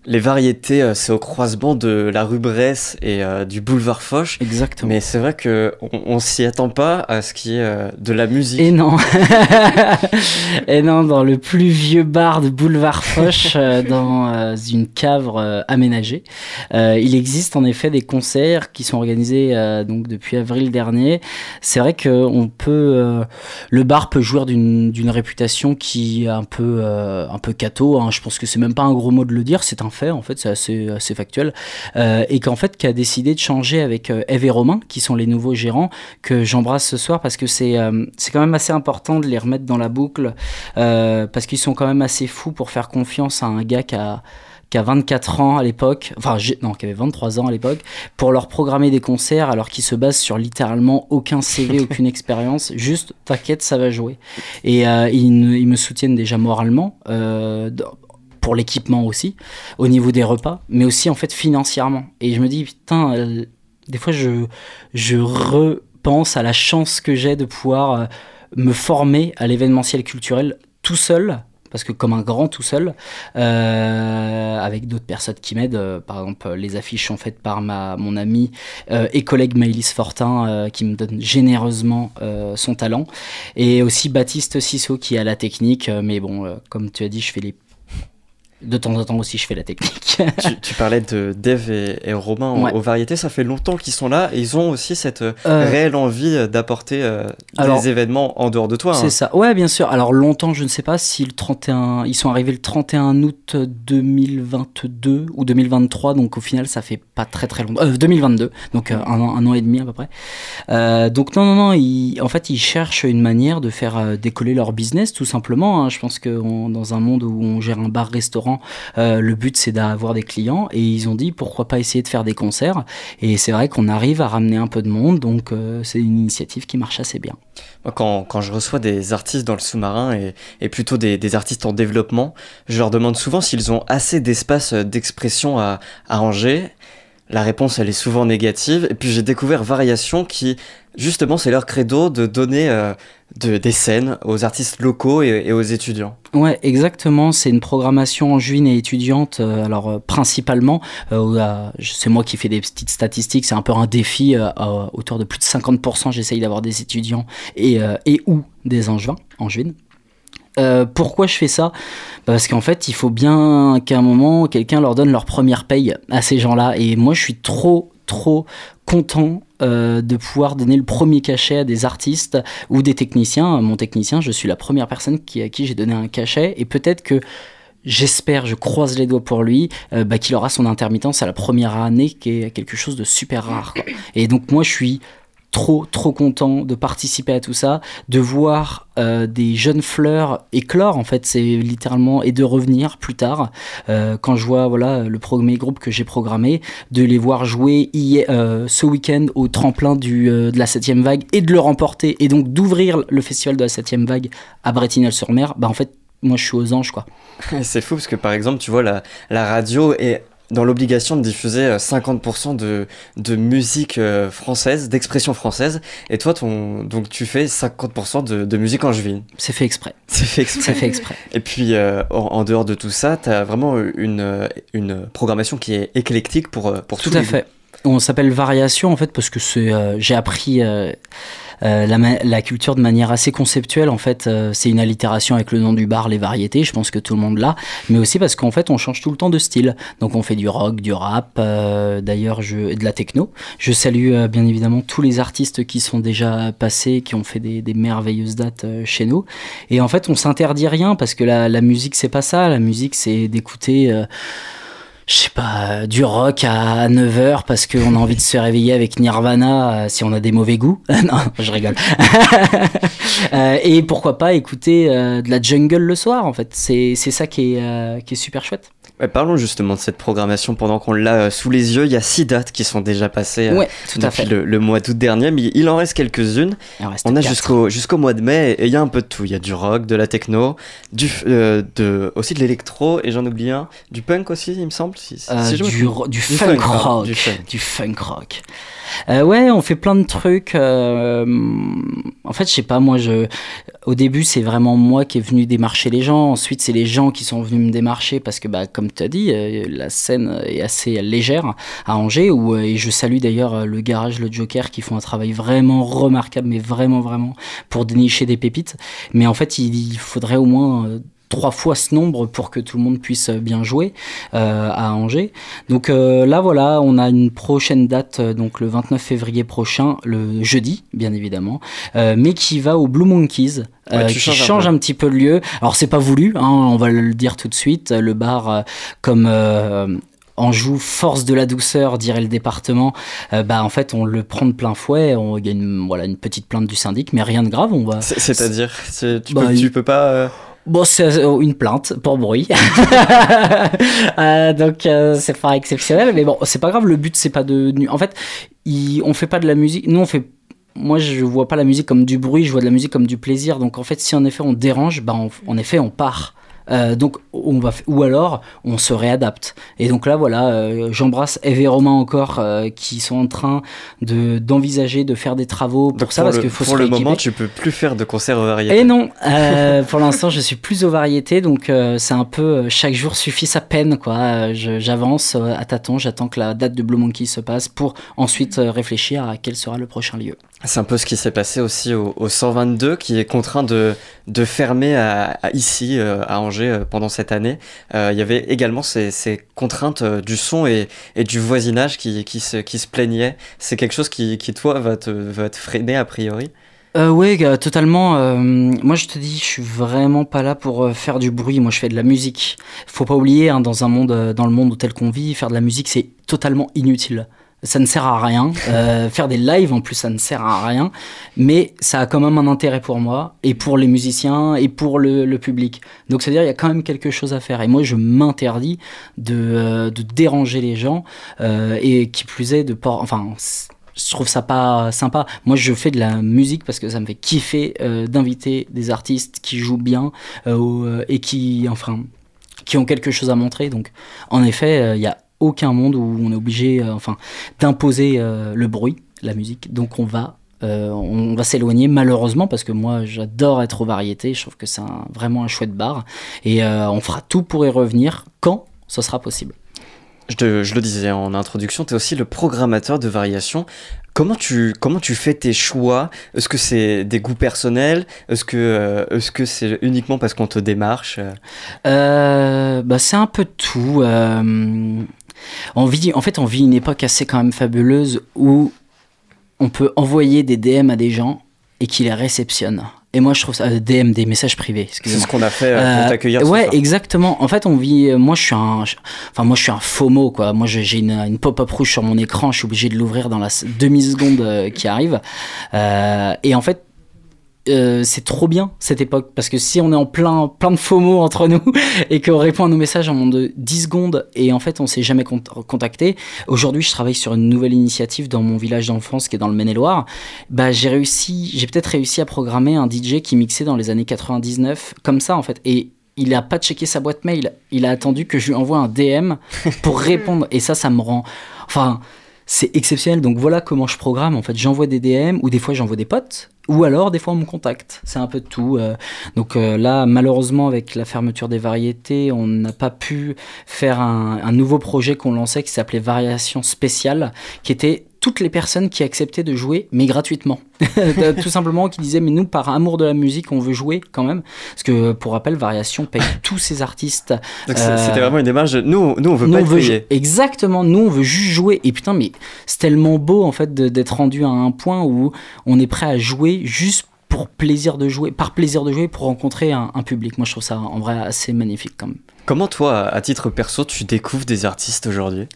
Les variétés, euh, c'est au croisement de la rue Bresse et euh, du boulevard Foch. Exactement. Mais c'est vrai que on, on s'y attend pas à ce qui est euh, de la musique. Et non, et non, dans le plus vieux bar de Boulevard Foch, euh, dans une cave aménagée, il existe en effet des concerts qui sont organisés donc depuis avril dernier. C'est vrai que on peut, le bar peut jouir d'une d'une réputation qui est un peu un peu cato. hein. Je pense que c'est même pas un gros mot de le dire, c'est un fait en fait, c'est assez assez factuel. Euh, et qu'en fait qui a décidé de changer avec euh, Eve et Romain, qui sont les nouveaux gérants que j'embrasse ce soir parce que c'est euh, c'est quand même assez important de les remettre dans la boucle parce qu'ils sont quand même assez fous pour faire confiance à un gars qui a qui a 24 ans à l'époque, enfin non, qui avait 23 ans à l'époque, pour leur programmer des concerts alors qu'ils se basent sur littéralement aucun CV, aucune expérience, juste t'inquiète, ça va jouer. Et euh, ils, me soutiennent déjà moralement, euh, pour l'équipement aussi, au niveau des repas, mais aussi en fait financièrement. Et je me dis, putain, euh, des fois je, je repense à la chance que j'ai de pouvoir euh, me former à l'événementiel culturel tout seul, parce que comme un grand tout seul, euh, avec d'autres personnes qui m'aident, par exemple les affiches sont faites par ma, mon ami euh, et collègue Maëlys Fortin, qui me donne généreusement son talent, et aussi Baptiste Sissot qui a la technique, mais bon, comme tu as dit, je fais les... De temps en temps aussi, je fais la technique. tu, tu parlais de Dave et, et Romain aux- Ouais. aux variétés, ça fait longtemps qu'ils sont là et ils ont aussi cette euh, Euh, réelle envie d'apporter euh, des événements en dehors de toi. hein. C'est ça. Ouais, bien sûr. Alors longtemps, je ne sais pas si le 31, ils sont arrivés le 31 août 2022 ou 2023, donc au final, ça fait pas très très longtemps. Euh, 2022, donc un, an, un an et demi à peu près. Donc non, non, non. Ils, en fait, ils cherchent une manière de faire décoller leur business, tout simplement. hein. Je pense que on- dans un monde où on gère un bar-restaurant, euh, le but c'est d'avoir des clients, et ils ont dit pourquoi pas essayer de faire des concerts. Et c'est vrai qu'on arrive à ramener un peu de monde, donc euh, c'est une initiative qui marche assez bien. Moi, quand, quand je reçois des artistes dans le sous-marin et, plutôt des, artistes en développement, je leur demande souvent s'ils ont assez d'espace euh, d'expression à, à. La réponse elle est souvent négative. Et puis j'ai découvert Variation qui, justement, c'est leur credo de donner euh, de, des scènes aux artistes locaux et, aux étudiants. Ouais, exactement. C'est une programmation en juin et étudiante. euh, alors euh, principalement, c'est moi qui fais des petites statistiques. C'est un peu un défi. autour de plus de 50%, j'essaye d'avoir des étudiants et, et ou des angevins, angevines. Euh, pourquoi je fais ça? Parce qu'en fait, il faut bien qu'à un moment, quelqu'un leur donne leur première paye à ces gens-là. Et moi, je suis trop, trop content euh, de pouvoir donner le premier cachet à des artistes ou des techniciens. Mon technicien, je suis la première personne à qui j'ai donné un cachet. Et peut-être que j'espère, je croise les doigts pour lui, euh, bah, qu'il aura son intermittence à la première année, qui est quelque chose de super rare. Et donc moi, je suis trop trop content de participer à tout ça, de voir euh, des jeunes fleurs éclore en fait, c'est littéralement et de revenir plus tard euh, quand je vois voilà le premier groupe que j'ai programmé, de les voir jouer hier, euh, ce week-end au tremplin du, de la septième vague et de le remporter et donc d'ouvrir le festival de la septième vague à Bretignolles-sur-Mer, bah en fait moi je suis aux anges quoi. C'est fou parce que par exemple, tu vois, la, la radio est dans l'obligation de diffuser euh, 50% de, de musique euh, française, d'expression française, et toi, ton, donc tu fais 50% de, de musique angevine. C'est fait exprès. C'est fait exprès. C'est fait exprès. Et puis, euh, en, en dehors de tout ça, tu as vraiment une, euh, une programmation qui est éclectique pour, euh, pour Tout tous à les fait. On s'appelle variation en fait parce que c'est euh, j'ai appris euh, euh, la, ma- la culture de manière assez conceptuelle en fait euh, c'est une allitération avec le nom du bar les variétés je pense que tout le monde l'a mais aussi parce qu'en fait on change tout le temps de style. Donc on fait du rock du rap euh, d'ailleurs de la techno. Je salue euh, bien évidemment tous les artistes qui sont déjà passés qui ont fait des, des merveilleuses dates euh, chez nous. Et en fait on s'interdit rien parce que la, la musique c'est pas ça. La musique c'est d'écouter euh, je sais pas, euh, du rock à 9h parce qu'on a envie de se réveiller avec Nirvana euh, si on a des mauvais goûts. non, je rigole. Euh, et pourquoi pas écouter de la jungle le soir en fait. C'est c'est ça qui est, qui est super chouette. Ouais, parlons justement de cette programmation pendant qu'on l'a sous les yeux. Il y a six dates qui sont déjà passées Ouais, tout à depuis fait. le, le mois d'août dernier, mais il en reste quelques-unes. Il en reste On a jusqu'au jusqu'au mois de mai et il y a un peu de tout. Il y a du rock, de la techno, du, f- euh, de, aussi de l'électro et j'en oublie un. Du punk aussi, il me semble. Si, si- Euh, si je me du, funk, rock. du funk. Du funk rock. Euh, ouais, on fait plein de trucs. euh, en fait, je sais pas, moi, je, au début, c'est vraiment moi qui est venu démarcher les gens. Ensuite, c'est les gens qui sont venus me démarcher parce que, bah, comme tu as dit, euh, la scène est assez légère à Angers. Où, euh, et je salue d'ailleurs le garage, le Joker, qui font un travail vraiment remarquable, mais vraiment, vraiment, pour dénicher des pépites. Mais en fait, il, il faudrait au moins. Trois fois ce nombre pour que tout le monde puisse euh, bien jouer euh, à Angers. Donc euh, là voilà, on a une prochaine date, donc le 29 février prochain, le jeudi bien évidemment, euh, mais qui va au Blue Monkeys. Ouais, qui un change un, petit peu le lieu. Alors c'est pas voulu, hein, on va le dire tout de suite. Le bar comme euh, Anjou, force de la douceur, dirait le département. euh, bah en fait on le prend de plein fouet. On, il y a une voilà une petite plainte du syndic, mais rien de grave. On va. C'est- C'est-à-dire, c'est- tu, Bah, peux, il- tu peux pas. euh, Bon, c'est euh, une plainte pour bruit. Euh, donc, euh, c'est pas exceptionnel, mais bon, c'est pas grave. Le but, c'est pas de. En fait, on fait pas de la musique. Nous, on fait. Moi, je vois pas la musique comme du bruit, je vois de la musique comme du plaisir. Donc, en fait, si en effet on dérange, bah, en effet, on part. Euh, donc, on va ou alors on se réadapte. Et donc là, voilà, euh, j'embrasse Eve et Romain encore euh, qui sont en train de d'envisager de faire des travaux pour donc ça pour parce le, faut pour se le moment, tu peux plus faire de concerts variés. Et non, pour l'instant, je suis plus aux variétés, donc c'est un peu chaque jour suffit sa peine, quoi. J'avance à tâtons, j'attends que la date de Blue Monkey se passe pour ensuite réfléchir à quel sera le prochain lieu. C'est un peu ce qui s'est passé aussi au, au 122, qui est contraint de, de fermer à, à ici, à Angers, euh, pendant cette année. Euh, Il y avait également ces, contraintes euh, du son et, du voisinage qui, se, plaignaient. C'est quelque chose qui, toi, va te, freiner a priori? Oui, totalement. moi, je te dis, je suis vraiment pas là pour faire du bruit. Moi, je fais de la musique. Faut pas oublier, hein, dans un monde, dans le monde tel qu'on vit, faire de la musique, c'est totalement inutile. Ça ne sert à rien. Euh, faire des lives, en plus, ça ne sert à rien. Mais ça a quand même un intérêt pour moi et pour les musiciens et pour le, le public. Donc, c'est-à-dire, il y a quand même quelque chose à faire. Et moi, je m'interdis de, euh, de déranger les gens euh, et qui plus est de pas. Enfin. je trouve ça pas sympa. Moi, je fais de la musique parce que ça me fait kiffer euh, d'inviter des artistes qui jouent bien euh, euh, et qui, enfin, qui ont quelque chose à montrer. Donc, en effet, euh, il y a aucun monde où on est obligé, euh, enfin, d'imposer euh, le bruit, la musique. Donc on va, euh, on va s'éloigner malheureusement parce que moi j'adore être aux variétés. Je trouve que c'est un- vraiment un chouette bar et euh, on fera tout pour y revenir quand ce sera possible. Je, te- je le disais en introduction, tu es aussi le programmateur de variations. Comment tu, comment tu fais tes choix? Est-ce que c'est des goûts personnels? Est-ce que euh, est-ce que c'est uniquement parce qu'on te démarche? Bah, c'est un peu tout. On vit, en fait, on vit une époque assez quand même fabuleuse où on peut envoyer des DM à des gens et qu'ils les réceptionnent. Et moi, je trouve ça euh, DM, des messages privés. C'est ce qu'on a fait euh, pour Euh, t'accueillir. ouais, exactement. En fait, on vit. euh, Moi, je suis un. je- Enfin, moi, je suis un FOMO, quoi. Moi, j'ai une, une pop-up rouge sur mon écran. Je suis obligé de l'ouvrir dans la s- demi-seconde euh, qui arrive. Euh, et en fait. Euh, c'est trop bien cette époque parce que si on est en plein plein de FOMO entre nous et qu'on répond à nos messages en moins de 10 secondes et en fait on s'est jamais cont- contacté aujourd'hui je travaille sur une nouvelle initiative dans mon village d'enfance qui est dans le Maine-et-Loire. Bah j'ai réussi j'ai peut-être réussi à programmer un DJ qui mixait dans les années 99 comme ça en fait et il a pas checké sa boîte mail. Il a attendu que je lui envoie un DM pour répondre et ça ça me rend enfin c'est exceptionnel. Donc voilà comment je programme. En fait j'envoie des DM ou des fois j'envoie des potes. Ou alors des fois on me contacte. C'est un peu de tout euh. donc euh, là malheureusement avec la fermeture des variétés on n'a pas pu faire un, un nouveau projet qu'on lançait qui s'appelait Variation spéciale qui était toutes les personnes qui acceptaient de jouer mais gratuitement tout simplement qui disaient mais nous par amour de la musique on veut jouer quand même parce que pour rappel Variation paye tous ses artistes Donc c'est- euh, c'était vraiment une démarche. Nous, nous on veut nous, pas on être veut payé. jou- Exactement, nous on veut juste jouer. Et putain, mais c'est tellement beau en fait d'être rendu à un point où on est prêt à jouer juste pour plaisir de jouer, par plaisir de jouer pour rencontrer un, un public. Moi je trouve ça en vrai assez magnifique quand même. Comment toi, à titre perso, tu découvres des artistes aujourd'hui?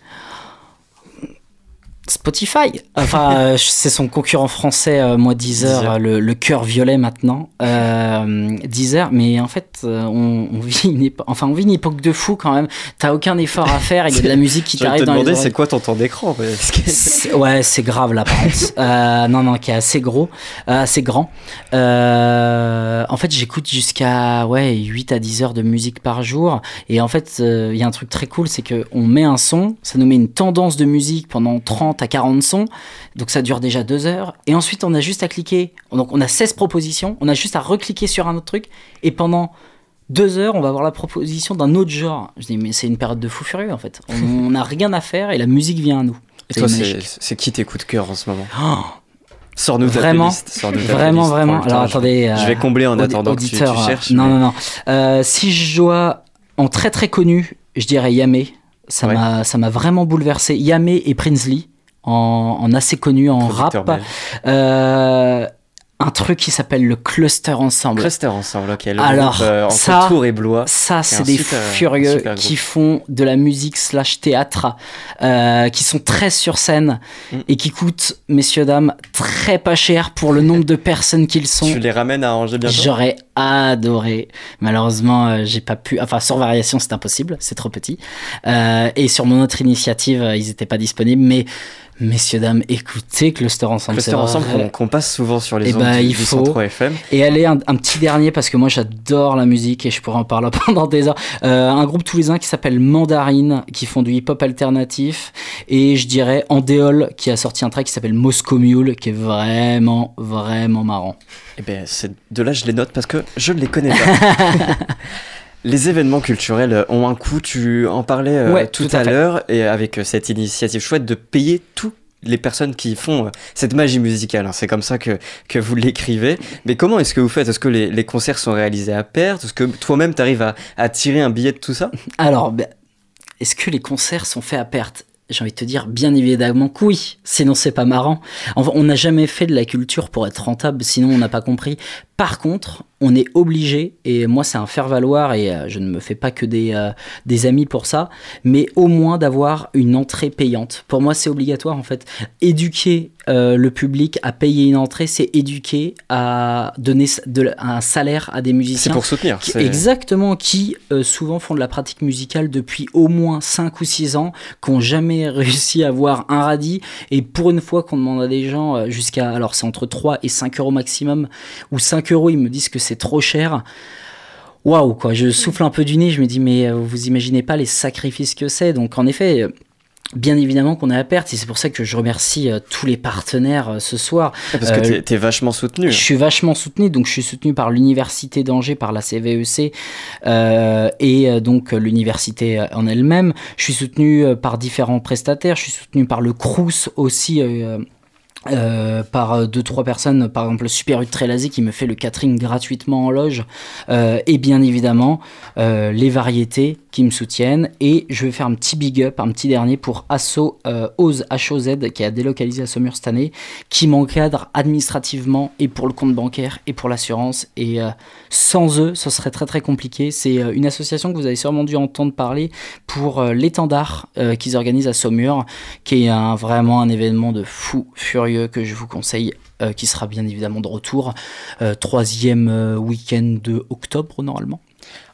Spotify. Enfin, euh, c'est son concurrent français, euh, moi Deezer, Deezer. euh, le, le cœur violet maintenant. Euh, Deezer, mais en fait, on, on vit une époque, enfin, on vit une époque de fou quand même. T'as aucun effort à faire. Il y a de la musique qui Je vais t'arrive te dans les demander, c'est quoi ton temps d'écran que- Ouais, c'est grave contre. Euh, non, non, qui est assez gros, assez grand. En fait, j'écoute jusqu'à ouais, 8 à 10 heures de musique par jour. Et en fait, il y a un truc très cool, c'est qu'on met un son, ça nous met une tendance de musique pendant 30 à 40 sons. Donc ça dure déjà 2 heures. Et ensuite, on a juste à cliquer. Donc on a 16 propositions, on a juste à recliquer sur un autre truc. Et pendant deux heures, on va avoir la proposition d'un autre genre. Je dis, mais c'est une période de fou furieux en fait. On n'a rien à faire et la musique vient à nous. Et toi, c'est qui tes coups de cœur en ce moment Oh, Sors-nous Vraiment, ta vraiment, vraiment. Alors je- attendez. Je euh, vais combler en attendant que tu, tu auditeur, euh, cherches. Non, mais- non, non. Euh, si je dois en très très connu, je dirais Yamé. Ça Ouais. m'a ça m'a vraiment bouleversé. Yamé et Prinsley en, en assez connu en Producteur rap. Euh, un truc qui s'appelle le Cluster Ensemble. Cluster ensemble, ok. Le Alors, groupe, euh, entre ça- Tours et Blois. Ça, C'est des super- furieux qui font de la musique slash théâtre, euh, qui sont très sur scène Mm. et qui coûtent, messieurs, dames, très pas cher pour le nombre de personnes qu'ils sont. Tu les ramènes à Angers bientôt? J'aurais adoré. Malheureusement, euh, j'ai pas pu. Enfin, sur Variation, c'est impossible, c'est trop petit. Et sur mon autre initiative, ils étaient pas disponibles. Mais, messieurs, dames, écoutez Cluster Ensemble. Cluster ensemble qu'on passe souvent sur les Eh ondes ben, du, il du faut. 103 FM. Et allez, un, un petit dernier, parce que moi j'adore la musique et je pourrais en parler pendant des heures. Euh, un groupe toulousain qui s'appelle Mandarine, qui font du hip-hop alternatif. Et je dirais Andéol, qui a sorti un track qui s'appelle Moscow Mule, qui est vraiment, vraiment marrant. Eh ben, c'est de là je les note parce que je ne les connais pas. les événements culturels ont un coût, tu en parlais euh, Ouais, tout, tout à l'heure, et avec euh, cette initiative chouette de payer toutes les personnes qui font euh, cette magie musicale. hein. C'est comme ça que, que vous l'écrivez. Mais comment est-ce que vous faites? Est-ce que les, les concerts sont réalisés à perte? Est-ce que toi-même tu arrives à, à tirer un billet de tout ça? Alors, ben, est-ce que les concerts sont faits à perte? J'ai envie de te dire, bien évidemment que oui, sinon c'est pas marrant. On n'a jamais fait de la culture pour être rentable, sinon on n'a pas compris. Par contre, on est obligé, et moi c'est un faire-valoir, et euh, je ne me fais pas que des, euh, des amis pour ça, mais au moins d'avoir une entrée payante. Pour moi c'est obligatoire en fait. Éduquer euh, le public à payer une entrée, c'est éduquer à donner de, un salaire à des C'est musiciens. pour soutenir. Qui- c'est- Exactement, qui euh, souvent font de la pratique musicale depuis au moins 5 ou 6 ans, qui n'ont jamais réussi à avoir un radis, et pour une fois qu'on demande à des gens jusqu'à, alors c'est entre 3 et 5 euros maximum, ou 5 euros, ils me disent que c'est trop cher. Waouh, quoi, je souffle un peu du nez, je me dis, mais euh, vous imaginez pas les sacrifices que c'est. Donc en effet, euh, bien évidemment qu'on est à perte et c'est pour ça que je remercie euh, tous les partenaires euh, ce soir. Parce que Euh, t'es es vachement soutenu. je suis vachement soutenu, donc je suis soutenu par l'université d'Angers, par la CVEC euh, et donc l'université en elle-même. Je suis soutenu par différents prestataires, je suis soutenu par le CRUS aussi. Euh, par euh, deux trois personnes par exemple le Super U Trélazé qui me fait le catering gratuitement en loge. Euh, et bien évidemment les variétés qui me soutiennent. Et je vais faire un petit big up un petit dernier pour Asso Oz HOZ qui a délocalisé à Saumur cette année qui m'encadre administrativement et pour le compte bancaire et pour l'assurance. Et sans eux ce serait très très compliqué. C'est une association que vous avez sûrement dû entendre parler pour l'étendard qu'ils organisent à Saumur qui est vraiment un événement de fou furieux que je vous conseille euh, qui sera bien évidemment de retour euh, troisième euh, week-end de octobre normalement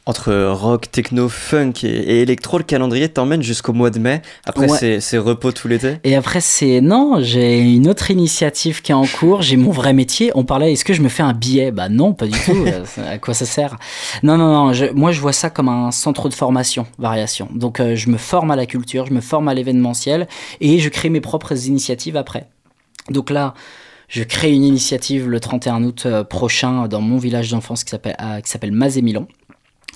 Entre rock, techno, funk et, électro, le calendrier t'emmène jusqu'au mois de mai. Après, Ouais. c'est- repos tout l'été. Et après, c'est non, j'ai une autre initiative qui est en cours. J'ai mon vrai métier. On parlait, est-ce que je me fais un billet? Bah non, pas du tout. À quoi ça sert? Non, non, non. je- moi, je vois ça comme un centre de formation, variation. Donc, euh, je me forme à la culture, je me forme à l'événementiel et je crée mes propres initiatives après. Donc là. Je crée une initiative le 31 août euh, prochain dans mon village d'enfance qui s'appelle euh, qui s'appelle Mazé-Milan.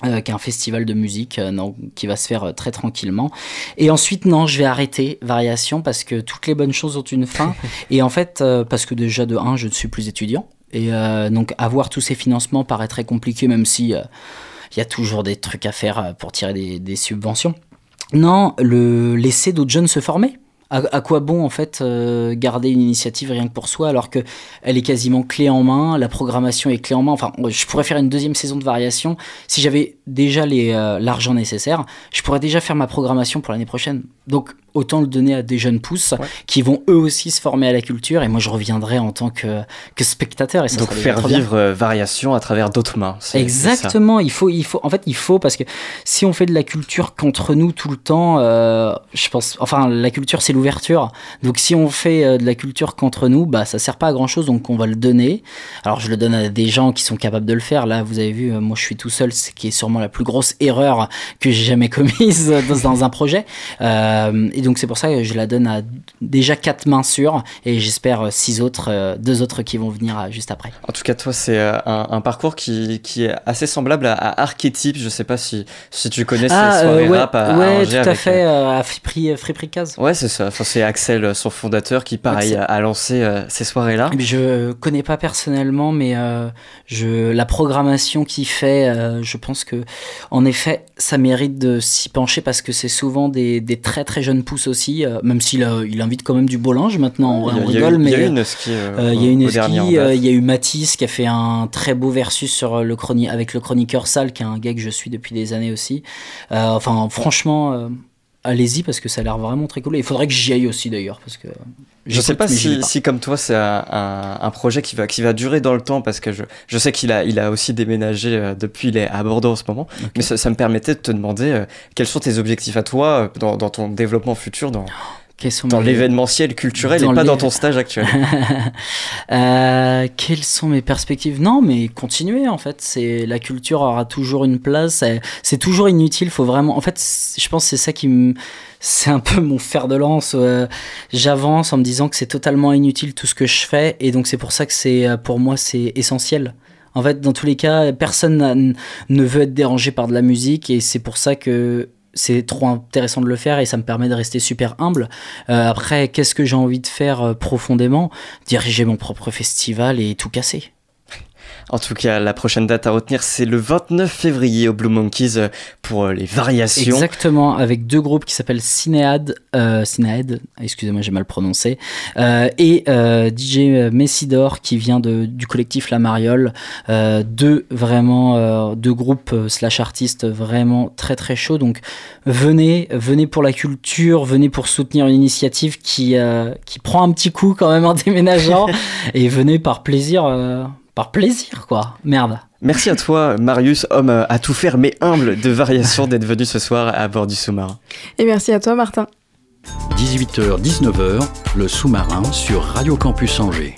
euh, qui est un festival de musique euh, non, qui va se faire euh, très tranquillement. Et ensuite, non, je vais arrêter Variation parce que toutes les bonnes choses ont une fin. et en fait, parce que déjà de 1, je ne suis plus étudiant. Et donc, avoir tous ces financements paraît très compliqué, même si il y a toujours des trucs à faire pour tirer des, des subventions. Non, le laisser d'autres jeunes se former. À, quoi bon en fait euh, garder une initiative rien que pour soi alors que elle est quasiment clé en main, la programmation est clé en main. Enfin, je pourrais faire une deuxième saison de variation si j'avais déjà euh, l'argent nécessaire. Je pourrais déjà faire ma programmation pour l'année prochaine. Donc autant le donner à des jeunes pousses qui vont eux aussi se former à la culture et moi je reviendrai en tant que, que spectateur. Et ça Donc faire bien. vivre euh, variation à travers d'autres mains. Exactement, il faut, il faut, en fait, il faut parce que si on fait de la culture contre nous tout le temps, euh, je pense, enfin, la culture c'est l'ouverture. Donc si on fait euh, de la culture contre nous, bah ça sert pas à grand chose, donc on va le donner. Alors je le donne à des gens qui sont capables de le faire. Là, vous avez vu, moi je suis tout seul, ce qui est sûrement la plus grosse erreur que j'ai jamais commise dans, dans un projet. Euh, et donc c'est pour ça que je la donne à déjà quatre mains sûres et j'espère euh, six autres, euh, deux autres qui vont venir euh, juste après. En tout cas, toi, c'est un, un parcours qui, qui est assez semblable à, à Archétype. Je sais pas si, si tu connais ces Ah, soirées euh, ouais, rap à, à ouais, Angers tout à avec, fait, à Friperie, Friperie Case. Ouais, c'est ça. Enfin, c'est Axel, son fondateur, qui, pareil, Axel. a, lancé ces soirées-là. Je connais pas personnellement, mais euh, je, la programmation qu'il fait, euh, je pense que, en effet, ça mérite de s'y pencher parce que c'est souvent des, des très très jeunes pousses aussi, euh, même s'il il invite quand même du beau linge maintenant, on, rigole, eu- mais il y a eu euh, une ski, euh, euh, il y a une ski, euh, il y a eu Matisse qui a fait un très beau versus sur le chroni avec le chroniqueur Sal, qui est un gars que je suis depuis des années aussi. Euh, enfin, franchement. Allez-y parce que ça a l'air vraiment très cool. Et il faudrait que j'y aille aussi d'ailleurs parce que Je sais pas si, comme toi c'est un, un- un projet qui va, qui va durer dans le temps parce que je, je sais qu'il a, il a aussi déménagé euh, depuis, il est à Bordeaux en ce moment. Mais ça, ça me permettait de te demander euh, quels sont tes objectifs à toi euh, dans, dans ton développement futur, dans, Quels sont dans mes- l'événementiel culturel Dans et pas dans ton stage actuel. Euh, quelles sont mes perspectives? Non, mais continuer en fait. C'est la culture aura toujours une place. C'est- toujours inutile. Faut vraiment. En fait, je pense que c'est ça qui me. C'est un peu mon fer de lance. euh, J'avance en me disant que c'est totalement inutile tout ce que je fais, et donc c'est pour ça que c'est euh, pour moi c'est essentiel. En fait, dans tous les cas, personne ne veut être dérangé par de la musique, et c'est pour ça que c'est trop intéressant de le faire et ça me permet de rester super humble. Euh, après, qu'est-ce que j'ai envie de faire euh, profondément? Diriger mon propre festival et tout casser. En tout cas, la prochaine date à retenir, c'est le 29 février au Blue Monkeys euh, pour euh, les variations. Exactement, avec deux groupes qui s'appellent Cinéad, euh, Cinéad, excusez-moi j'ai mal prononcé, euh, et euh, DJ Messidor qui vient de, du collectif La Mariole. Deux vraiment, deux groupes slash artistes vraiment très très chauds. Donc venez, venez pour la culture, venez pour soutenir une initiative qui, qui prend un petit coup quand même en déménageant, et venez par plaisir. Par plaisir, quoi. Merde. Merci à toi, Marius, homme euh, à tout faire mais humble de variation, d'être venu ce soir à bord du sous-marin. Et merci à toi, Martin. 18h-19h, le sous-marin sur Radio Campus Angers.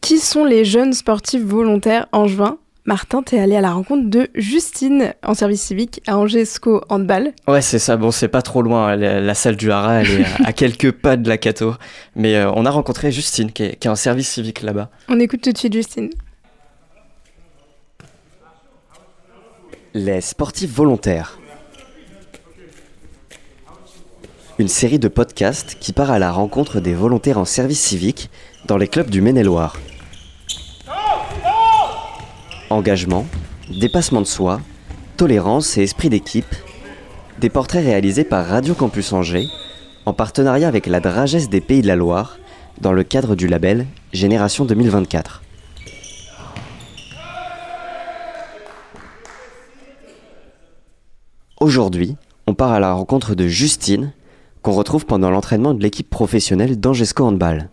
Qui sont les jeunes sportifs volontaires angevins? Martin, t'es allé à la rencontre de Justine en service civique à Angesco Handball. Ouais, c'est ça. Bon, c'est pas trop loin. La, la salle du Haras, elle est à, à quelques pas de la Cato. Mais euh, on a rencontré Justine, qui est, qui est en service civique là-bas. On écoute tout de suite Justine. Les sportifs volontaires. Une série de podcasts qui part à la rencontre des volontaires en service civique dans les clubs du Maine-et-Loire. Engagement, dépassement de soi, tolérance et esprit d'équipe. Des portraits réalisés par Radio Campus Angers en partenariat avec la Dragesse des Pays de la Loire dans le cadre du label Génération 2024. Aujourd'hui, on part à la rencontre de Justine, qu'on retrouve pendant l'entraînement de l'équipe professionnelle d'Angesco Handball.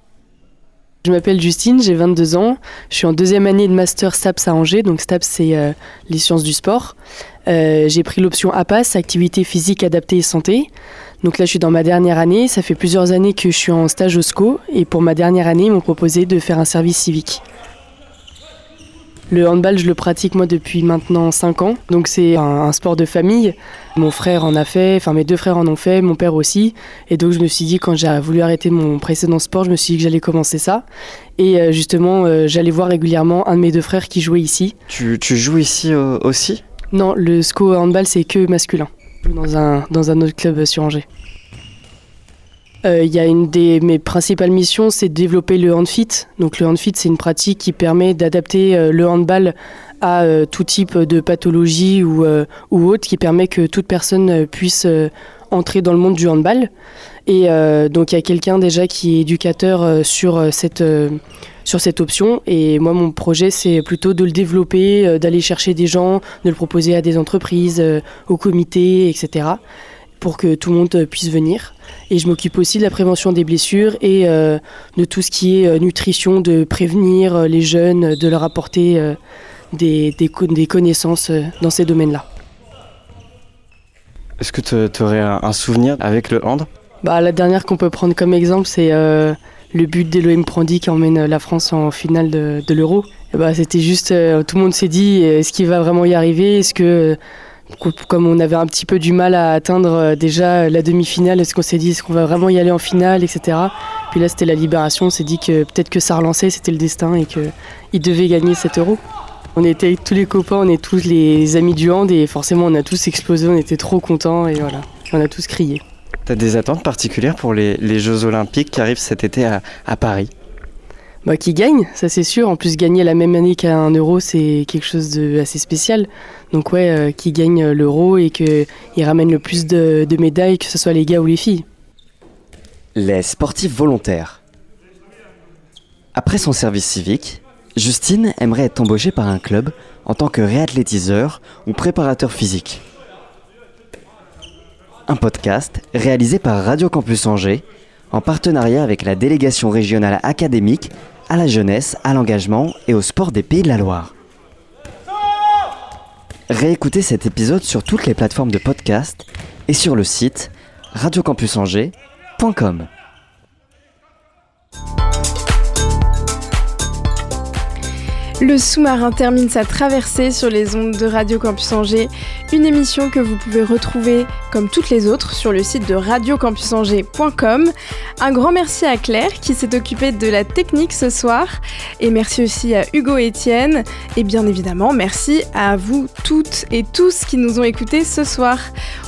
Je m'appelle Justine, j'ai 22 ans. Je suis en deuxième année de master STAPS à Angers. Donc STAPS, c'est euh, les sciences du sport. Euh, j'ai pris l'option APAS, activité physique adaptée et santé. Donc là, je suis dans ma dernière année. Ça fait plusieurs années que je suis en stage au SCO. Et pour ma dernière année, ils m'ont proposé de faire un service civique. Le handball, je le pratique moi depuis maintenant 5 ans. Donc c'est un, un, sport de famille. Mon frère en a fait, enfin mes deux frères en ont fait, mon père aussi. Et donc je me suis dit, quand j'ai voulu arrêter mon précédent sport, je me suis dit que j'allais commencer ça. Et euh, justement, euh, j'allais voir régulièrement un de mes deux frères qui jouait ici. Tu, tu joues ici euh, aussi? Non, le SCO handball, c'est que masculin. Dans un, dans un autre club sur Angers. Il euh, y a une des mes principales missions, c'est de développer le handfit. Donc le handfit, c'est une pratique qui permet d'adapter euh, le handball à euh, tout type de pathologie ou, ou autre, qui permet que toute personne puisse entrer dans le monde du handball. Et donc il y a quelqu'un déjà qui est éducateur sur cette sur cette option. Et moi, mon projet, c'est plutôt de le développer, d'aller chercher des gens, de le proposer à des entreprises, au comité, etc pour que tout le monde puisse venir. Et je m'occupe aussi de la prévention des blessures et euh, de tout ce qui est euh, nutrition, de prévenir euh, les jeunes, de leur apporter euh, des, des, des, connaissances euh, dans ces domaines-là. Est-ce que tu aurais un, un, souvenir avec le hand? Bah, La dernière qu'on peut prendre comme exemple, c'est euh, le but d'Elohim Prandi qui emmène la France en finale de, de l'Euro. Bah, C'était juste, tout le monde s'est dit, est-ce qu'il va vraiment y arriver? Est-ce que comme on avait un petit peu du mal à atteindre euh, déjà la demi-finale, est-ce qu'on s'est dit est-ce qu'on va vraiment y aller en finale, etc. Puis là c'était la libération, on s'est dit que peut-être que ça relançait, c'était le destin et qu'il devait gagner 7 euros. On était tous les copains, on est tous les amis du hand et forcément on a tous explosé, on était trop contents et voilà, on a tous crié. T'as des attentes particulières pour les, Jeux Olympiques qui arrivent cet été à Paris? Bah, qui gagne, ça c'est sûr. En plus, gagner la même année qu'un euro, c'est quelque chose d'assez spécial. Donc ouais, euh, qui gagne l'euro et qu'il ramène le plus de, de médailles, que ce soit les gars ou les filles. Les sportifs volontaires. Après son service civique, Justine aimerait être embauchée par un club en tant que réathlétiseur ou préparateur physique. Un podcast réalisé par Radio Campus Angers en partenariat avec la délégation régionale académique à la jeunesse, à l'engagement et au sport des Pays de la Loire. Réécoutez cet épisode sur toutes les plateformes de podcast et sur le site radiocampusangers.com. Le sous-marin termine sa traversée sur les ondes de Radio Campus Angers, une émission que vous pouvez retrouver comme toutes les autres sur le site de radiocampusangers.com. Un grand merci à Claire qui s'est occupée de la technique ce soir et merci aussi à Hugo et Étienne et bien évidemment merci à vous toutes et tous qui nous ont écoutés ce soir.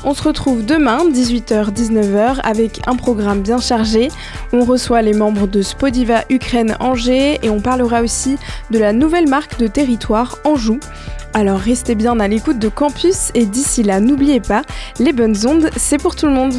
On se retrouve demain 18h-19h avec un programme bien chargé. On reçoit les membres de Spodiva Ukraine Angers et on parlera aussi de la marque de territoire Anjou. Alors restez bien à l'écoute de Campus et d'ici là, n'oubliez pas, les bonnes ondes, c'est pour tout le monde.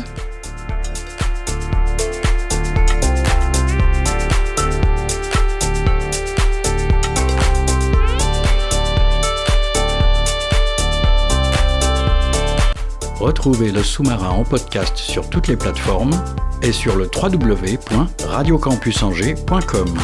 Retrouvez le sous-marin en podcast sur toutes les plateformes et sur le www.radiocampusangers.com.